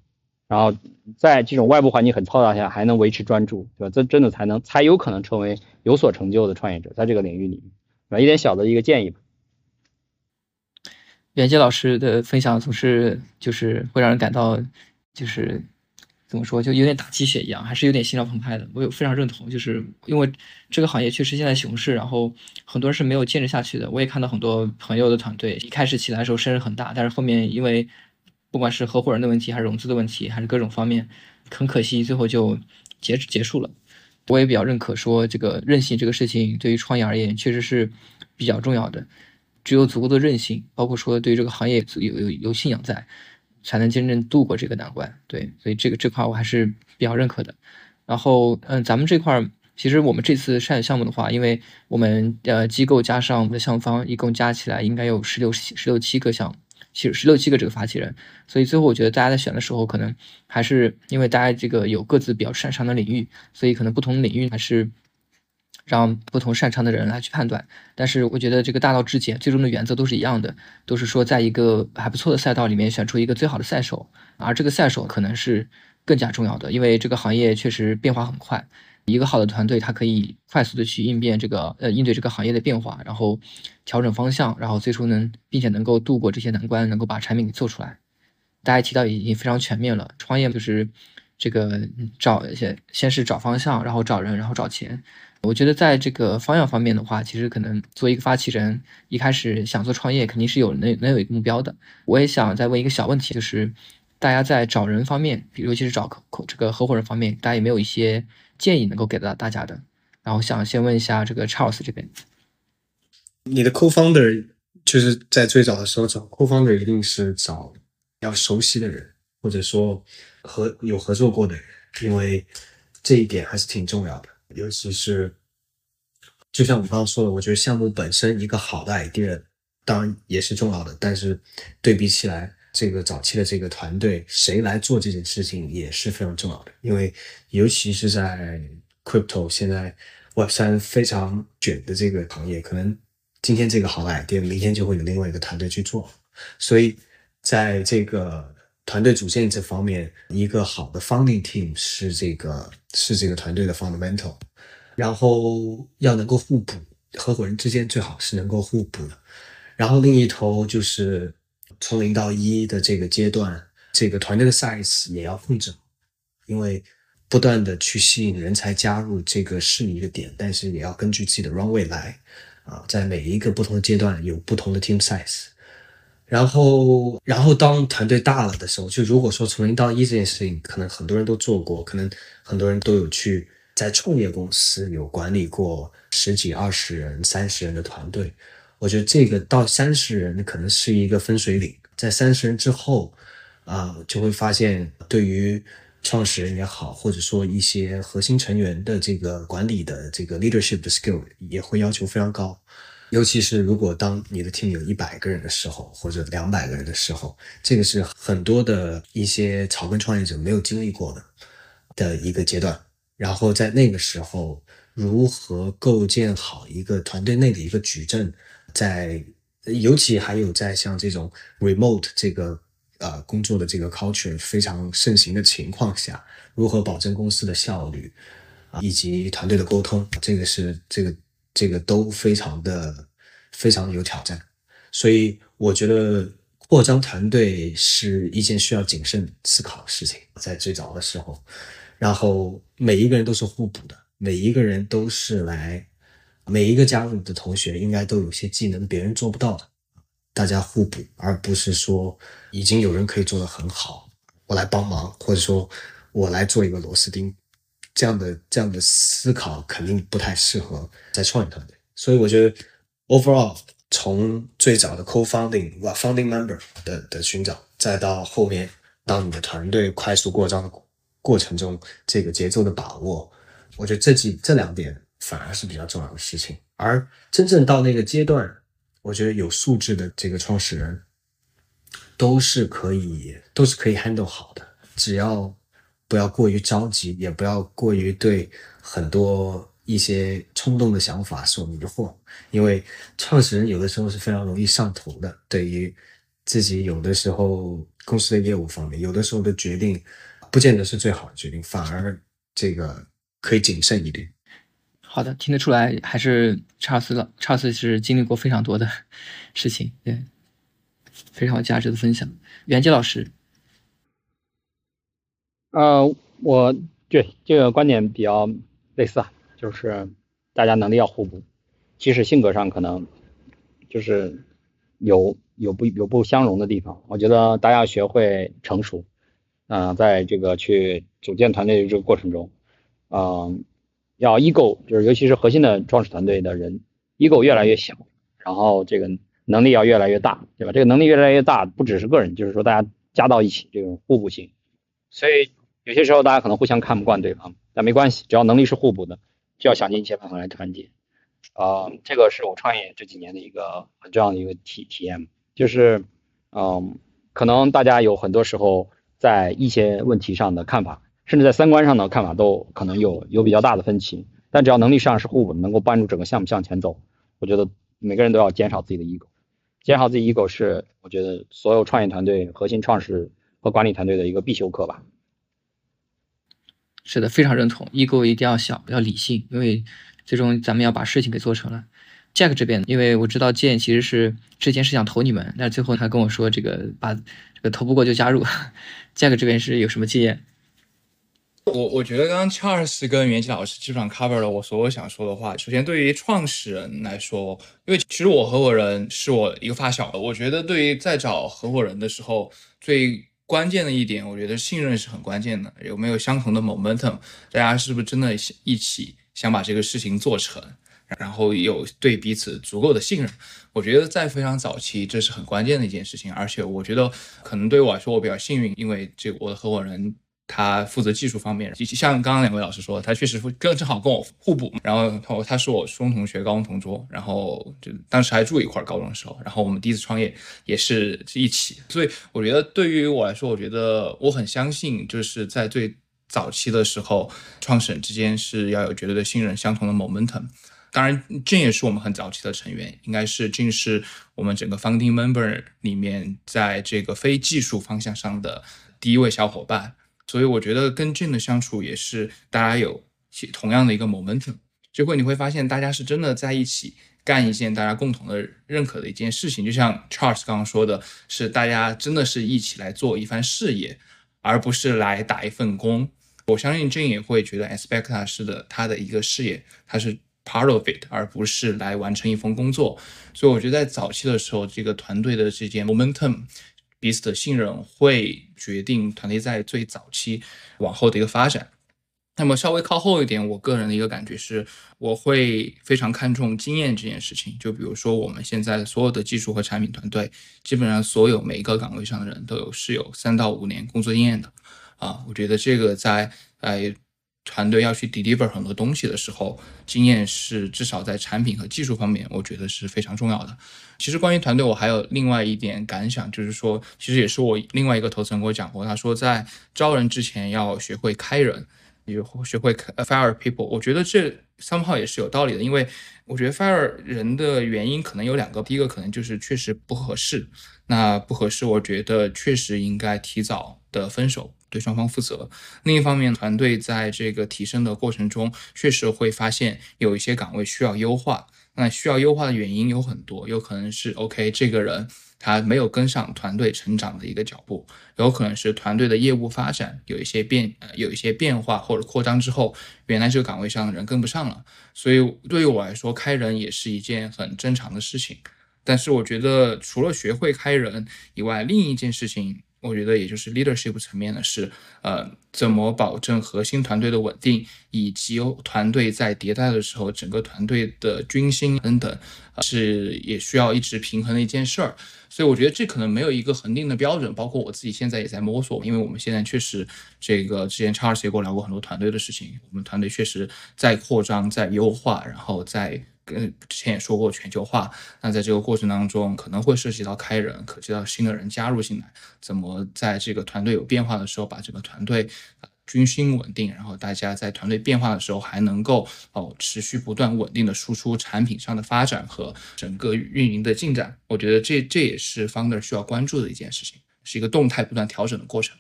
然后在这种外部环境很嘈杂下，还能维持专注，对吧？这真的才能才有可能成为有所成就的创业者，在这个领域里，对吧？一点小的一个建议吧。袁杰老师的分享总是就是会让人感到就是。怎么说，就有点打鸡血一样，还是有点心潮澎湃的。我有非常认同，就是因为这个行业确实现在熊市，然后很多人是没有坚持下去的。我也看到很多朋友的团队一开始起来的时候声势很大，但是后面因为不管是合伙人的问题，还是融资的问题，还是各种方面，很可惜最后就结结束了。我也比较认可说，这个韧性这个事情对于创业而言确实是比较重要的。只有足够的韧性，包括说对这个行业有有有信仰在。才能真正度过这个难关，对，所以这个这块我还是比较认可的。然后，嗯，咱们这块其实我们这次筛选项目的话，因为我们呃机构加上我们的项目方，一共加起来应该有十六十六七个项目，其实十六七个这个发起人，所以最后我觉得大家在选的时候，可能还是因为大家这个有各自比较擅长的领域，所以可能不同领域还是。让不同擅长的人来去判断，但是我觉得这个大道至简，最终的原则都是一样的，都是说在一个还不错的赛道里面选出一个最好的赛手，而这个赛手可能是更加重要的，因为这个行业确实变化很快，一个好的团队它可以快速的去应变这个呃应对这个行业的变化，然后调整方向，然后最初能并且能够度过这些难关，能够把产品给做出来。大家提到已经非常全面了，创业就是这个找先先是找方向，然后找人，然后找钱。我觉得在这个方向方面的话，其实可能作为一个发起人，一开始想做创业，肯定是有能能有一个目标的。我也想再问一个小问题，就是大家在找人方面，比如尤其是找这个合伙人方面，大家有没有一些建议能够给到大家的？然后想先问一下这个 Charles 这边，你的 co-founder 就是在最早的时候找 co-founder 一定是找要熟悉的人，或者说合有合作过的人，因为这一点还是挺重要的。尤其是，就像我刚刚说的，我觉得项目本身一个好的 idea 当然也是重要的，但是对比起来，这个早期的这个团队谁来做这件事情也是非常重要的。因为尤其是在 crypto 现在 Web 三非常卷的这个行业，可能今天这个好 idea，明天就会有另外一个团队去做，所以在这个。团队组建这方面，一个好的 founding team 是这个是这个团队的 fundamental，然后要能够互补，合伙人之间最好是能够互补的。然后另一头就是从零到一的这个阶段，这个团队的 size 也要控制，因为不断的去吸引人才加入这个是一个点，但是也要根据自己的 runway 来啊，在每一个不同的阶段有不同的 team size。然后，然后当团队大了的时候，就如果说从零到一这件事情，可能很多人都做过，可能很多人都有去在创业公司有管理过十几、二十人、三十人的团队。我觉得这个到三十人可能是一个分水岭，在三十人之后，啊，就会发现对于创始人也好，或者说一些核心成员的这个管理的这个 leadership 的 skill 也会要求非常高。尤其是如果当你的 team 有一百个人的时候，或者两百个人的时候，这个是很多的一些草根创业者没有经历过的的一个阶段。然后在那个时候，如何构建好一个团队内的一个矩阵，在尤其还有在像这种 remote 这个呃工作的这个 culture 非常盛行的情况下，如何保证公司的效率啊，以及团队的沟通，这个是这个。这个都非常的非常有挑战，所以我觉得扩张团队是一件需要谨慎思考的事情。在最早的时候，然后每一个人都是互补的，每一个人都是来，每一个加入你的同学应该都有些技能别人做不到的，大家互补，而不是说已经有人可以做得很好，我来帮忙，或者说我来做一个螺丝钉。这样的这样的思考肯定不太适合在创业团队，所以我觉得 overall 从最早的 co-founding 哇 founding member 的的寻找，再到后面当你的团队快速扩张的过程中，这个节奏的把握，我觉得这几这两点反而是比较重要的事情。而真正到那个阶段，我觉得有素质的这个创始人都是可以都是可以 handle 好的，只要。不要过于着急，也不要过于对很多一些冲动的想法所迷惑，因为创始人有的时候是非常容易上头的。对于自己有的时候公司的业务方面，有的时候的决定不见得是最好的决定，反而这个可以谨慎一点。好的，听得出来，还是查尔斯了。查尔斯是经历过非常多的 *laughs* 事情，对，非常有价值的分享。袁杰老师。呃，我对这个观点比较类似啊，就是大家能力要互补，即使性格上可能就是有有不有不相容的地方，我觉得大家要学会成熟，嗯，在这个去组建团队的这个过程中，嗯，要 ego 就是尤其是核心的创始团队的人，ego 越来越小，然后这个能力要越来越大，对吧？这个能力越来越大，不只是个人，就是说大家加到一起这种互补性，所以。有些时候大家可能互相看不惯对方，但没关系，只要能力是互补的，就要想尽一切办法来团结。啊，这个是我创业这几年的一个很重要的一个体体验，就是，嗯，可能大家有很多时候在一些问题上的看法，甚至在三观上的看法都可能有有比较大的分歧，但只要能力上是互补，能够帮助整个项目向前走，我觉得每个人都要减少自己的 ego，减少自己 ego 是我觉得所有创业团队核心创始和管理团队的一个必修课吧。是的，非常认同，ego 一定要小，要理性，因为最终咱们要把事情给做成了。Jack 这边，因为我知道建其实是之前是想投你们，但是最后他跟我说这个把这个投不过就加入。*laughs* Jack 这边是有什么经验？我我觉得刚刚 Charles 跟袁奇老师基本上 cover 了我所有想说的话。首先，对于创始人来说，因为其实我合伙人是我一个发小，我觉得对于在找合伙人的时候最。关键的一点，我觉得信任是很关键的。有没有相同的 momentum？大家是不是真的想一起想把这个事情做成？然后有对彼此足够的信任？我觉得在非常早期，这是很关键的一件事情。而且我觉得，可能对我来说，我比较幸运，因为这我的合伙人。他负责技术方面，像刚刚两位老师说，他确实跟正好跟我互补。然后他他是我初中同学，高中同桌，然后就当时还住一块儿，高中的时候。然后我们第一次创业也是一起，所以我觉得对于我来说，我觉得我很相信，就是在最早期的时候，创始人之间是要有绝对的信任，相同的 momentum。当然，这也是我们很早期的成员，应该是这是我们整个 founding member 里面在这个非技术方向上的第一位小伙伴。所以我觉得跟 Jin 的相处也是大家有同样的一个 momentum，就会你会发现大家是真的在一起干一件大家共同的认可的一件事情，就像 Charles 刚刚说的，是大家真的是一起来做一番事业，而不是来打一份工。我相信 Jane 也会觉得 Aspecta 是的，他的一个事业，他是 part of it，而不是来完成一份工作。所以我觉得在早期的时候，这个团队的这件 momentum，彼此的信任会决定团队在最早期往后的一个发展。那么稍微靠后一点，我个人的一个感觉是，我会非常看重经验这件事情。就比如说我们现在所有的技术和产品团队，基本上所有每一个岗位上的人都有是有三到五年工作经验的。啊，我觉得这个在呃团队要去 deliver 很多东西的时候，经验是至少在产品和技术方面，我觉得是非常重要的。其实关于团队，我还有另外一点感想，就是说，其实也是我另外一个投资人跟我讲过，他说在招人之前要学会开人。也学会 fire people，我觉得这 somehow 也是有道理的，因为我觉得 fire 人的原因可能有两个，第一个可能就是确实不合适，那不合适，我觉得确实应该提早的分手，对双方负责。另一方面，团队在这个提升的过程中，确实会发现有一些岗位需要优化，那需要优化的原因有很多，有可能是 OK 这个人。他没有跟上团队成长的一个脚步，有可能是团队的业务发展有一些变，呃，有一些变化或者扩张之后，原来这个岗位上的人跟不上了。所以对于我来说，开人也是一件很正常的事情。但是我觉得，除了学会开人以外，另一件事情。我觉得也就是 leadership 层面的是，呃，怎么保证核心团队的稳定，以及团队在迭代的时候，整个团队的军心等等，是也需要一直平衡的一件事儿。所以我觉得这可能没有一个恒定的标准，包括我自己现在也在摸索，因为我们现在确实这个之前 Charles 也跟我聊过很多团队的事情，我们团队确实在扩张、在优化，然后在。跟之前也说过全球化，那在这个过程当中可能会涉及到开人，可及到新的人加入进来，怎么在这个团队有变化的时候把这个团队军心稳定，然后大家在团队变化的时候还能够哦持续不断稳定的输出产品上的发展和整个运营的进展，我觉得这这也是 founder 需要关注的一件事情，是一个动态不断调整的过程。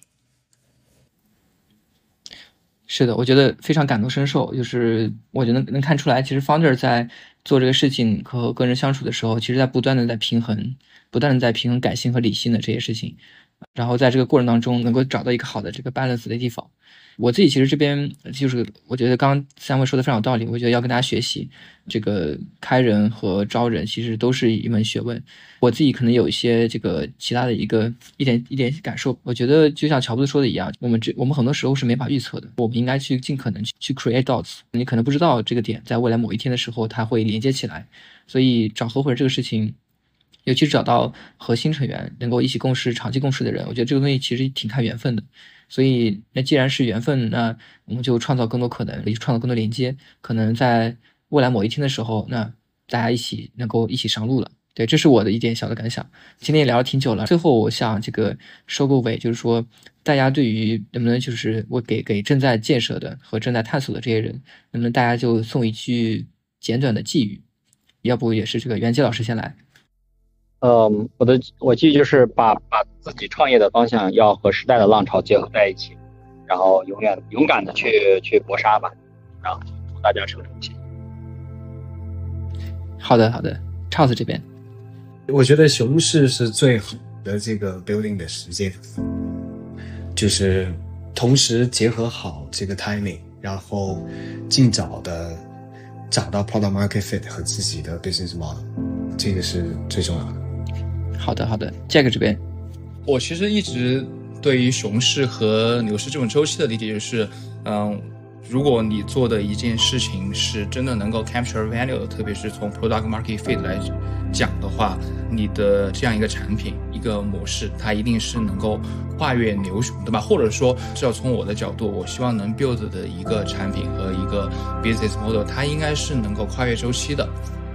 是的，我觉得非常感同身受，就是我觉得能看出来，其实 founder 在做这个事情和个人相处的时候，其实在不断的在平衡，不断的在平衡感性和理性的这些事情，然后在这个过程当中能够找到一个好的这个 balance 的地方。我自己其实这边就是，我觉得刚刚三位说的非常有道理。我觉得要跟大家学习，这个开人和招人其实都是一门学问。我自己可能有一些这个其他的一个一点一点感受。我觉得就像乔布斯说的一样，我们这我们很多时候是没法预测的。我们应该去尽可能去去 create dots。你可能不知道这个点在未来某一天的时候它会连接起来。所以找合伙人这个事情，尤其是找到核心成员能够一起共事、长期共事的人，我觉得这个东西其实挺看缘分的。所以，那既然是缘分，那我们就创造更多可能，也创造更多连接。可能在未来某一天的时候，那大家一起能够一起上路了。对，这是我的一点小的感想。今天也聊了挺久了，最后我想这个收个尾，就是说，大家对于能不能就是我给给正在建设的和正在探索的这些人，能不能大家就送一句简短的寄语？要不也是这个袁杰老师先来。嗯，我的我记就是把把自己创业的方向要和时代的浪潮结合在一起，然后永远勇敢的去去搏杀吧，然后祝大家成功起。好的好的，Charles 这边，我觉得熊市是最好的这个 building 的时间，就是同时结合好这个 timing，然后尽早的找到 product market fit 和自己的 business model，这个是最重要的。好的，好的，Jack 这边，我其实一直对于熊市和牛市这种周期的理解就是，嗯，如果你做的一件事情是真的能够 capture value，特别是从 product market fit 来讲的话，你的这样一个产品一个模式，它一定是能够跨越牛熊，对吧？或者说，至少从我的角度，我希望能 build 的一个产品和一个 business model，它应该是能够跨越周期的。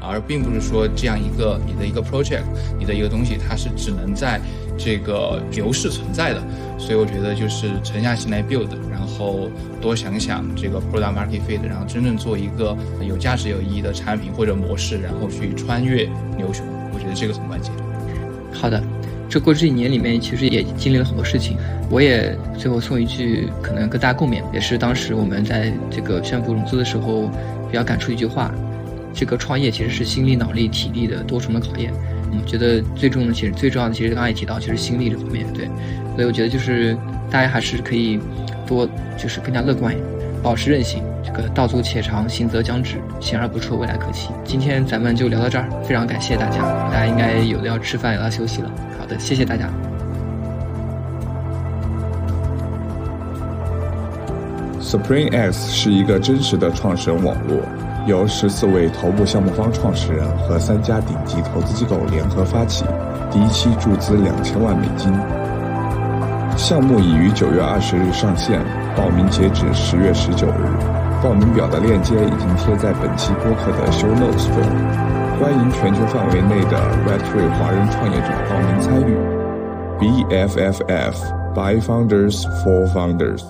而并不是说这样一个你的一个 project，你的一个东西，它是只能在这个牛市存在的。所以我觉得就是沉下心来 build，然后多想想这个 product market fit，然后真正做一个有价值、有意义的产品或者模式，然后去穿越牛熊。我觉得这个很关键。好的，这过去一年里面其实也经历了很多事情。我也最后送一句可能跟大家共勉，也是当时我们在这个宣布融资的时候比较感触一句话。这个创业其实是心力、脑力、体力的多重的考验。我觉得最重的，其实最重要的，其实刚才也提到，就是心力这方面。对，所以我觉得就是大家还是可以多就是更加乐观，保持韧性。这个道阻且长，行则将至，行而不辍，未来可期。今天咱们就聊到这儿，非常感谢大家，大家应该有的要吃饭，有的要休息了。好的，谢谢大家。Supreme X 是一个真实的创始人网络，由十四位头部项目方创始人和三家顶级投资机构联合发起，第一期注资两千万美金。项目已于九月二十日上线，报名截止十月十九日。报名表的链接已经贴在本期播客的 show notes 中，欢迎全球范围内的 Web3 华人创业者报名参与。BFFF by Founders for Founders。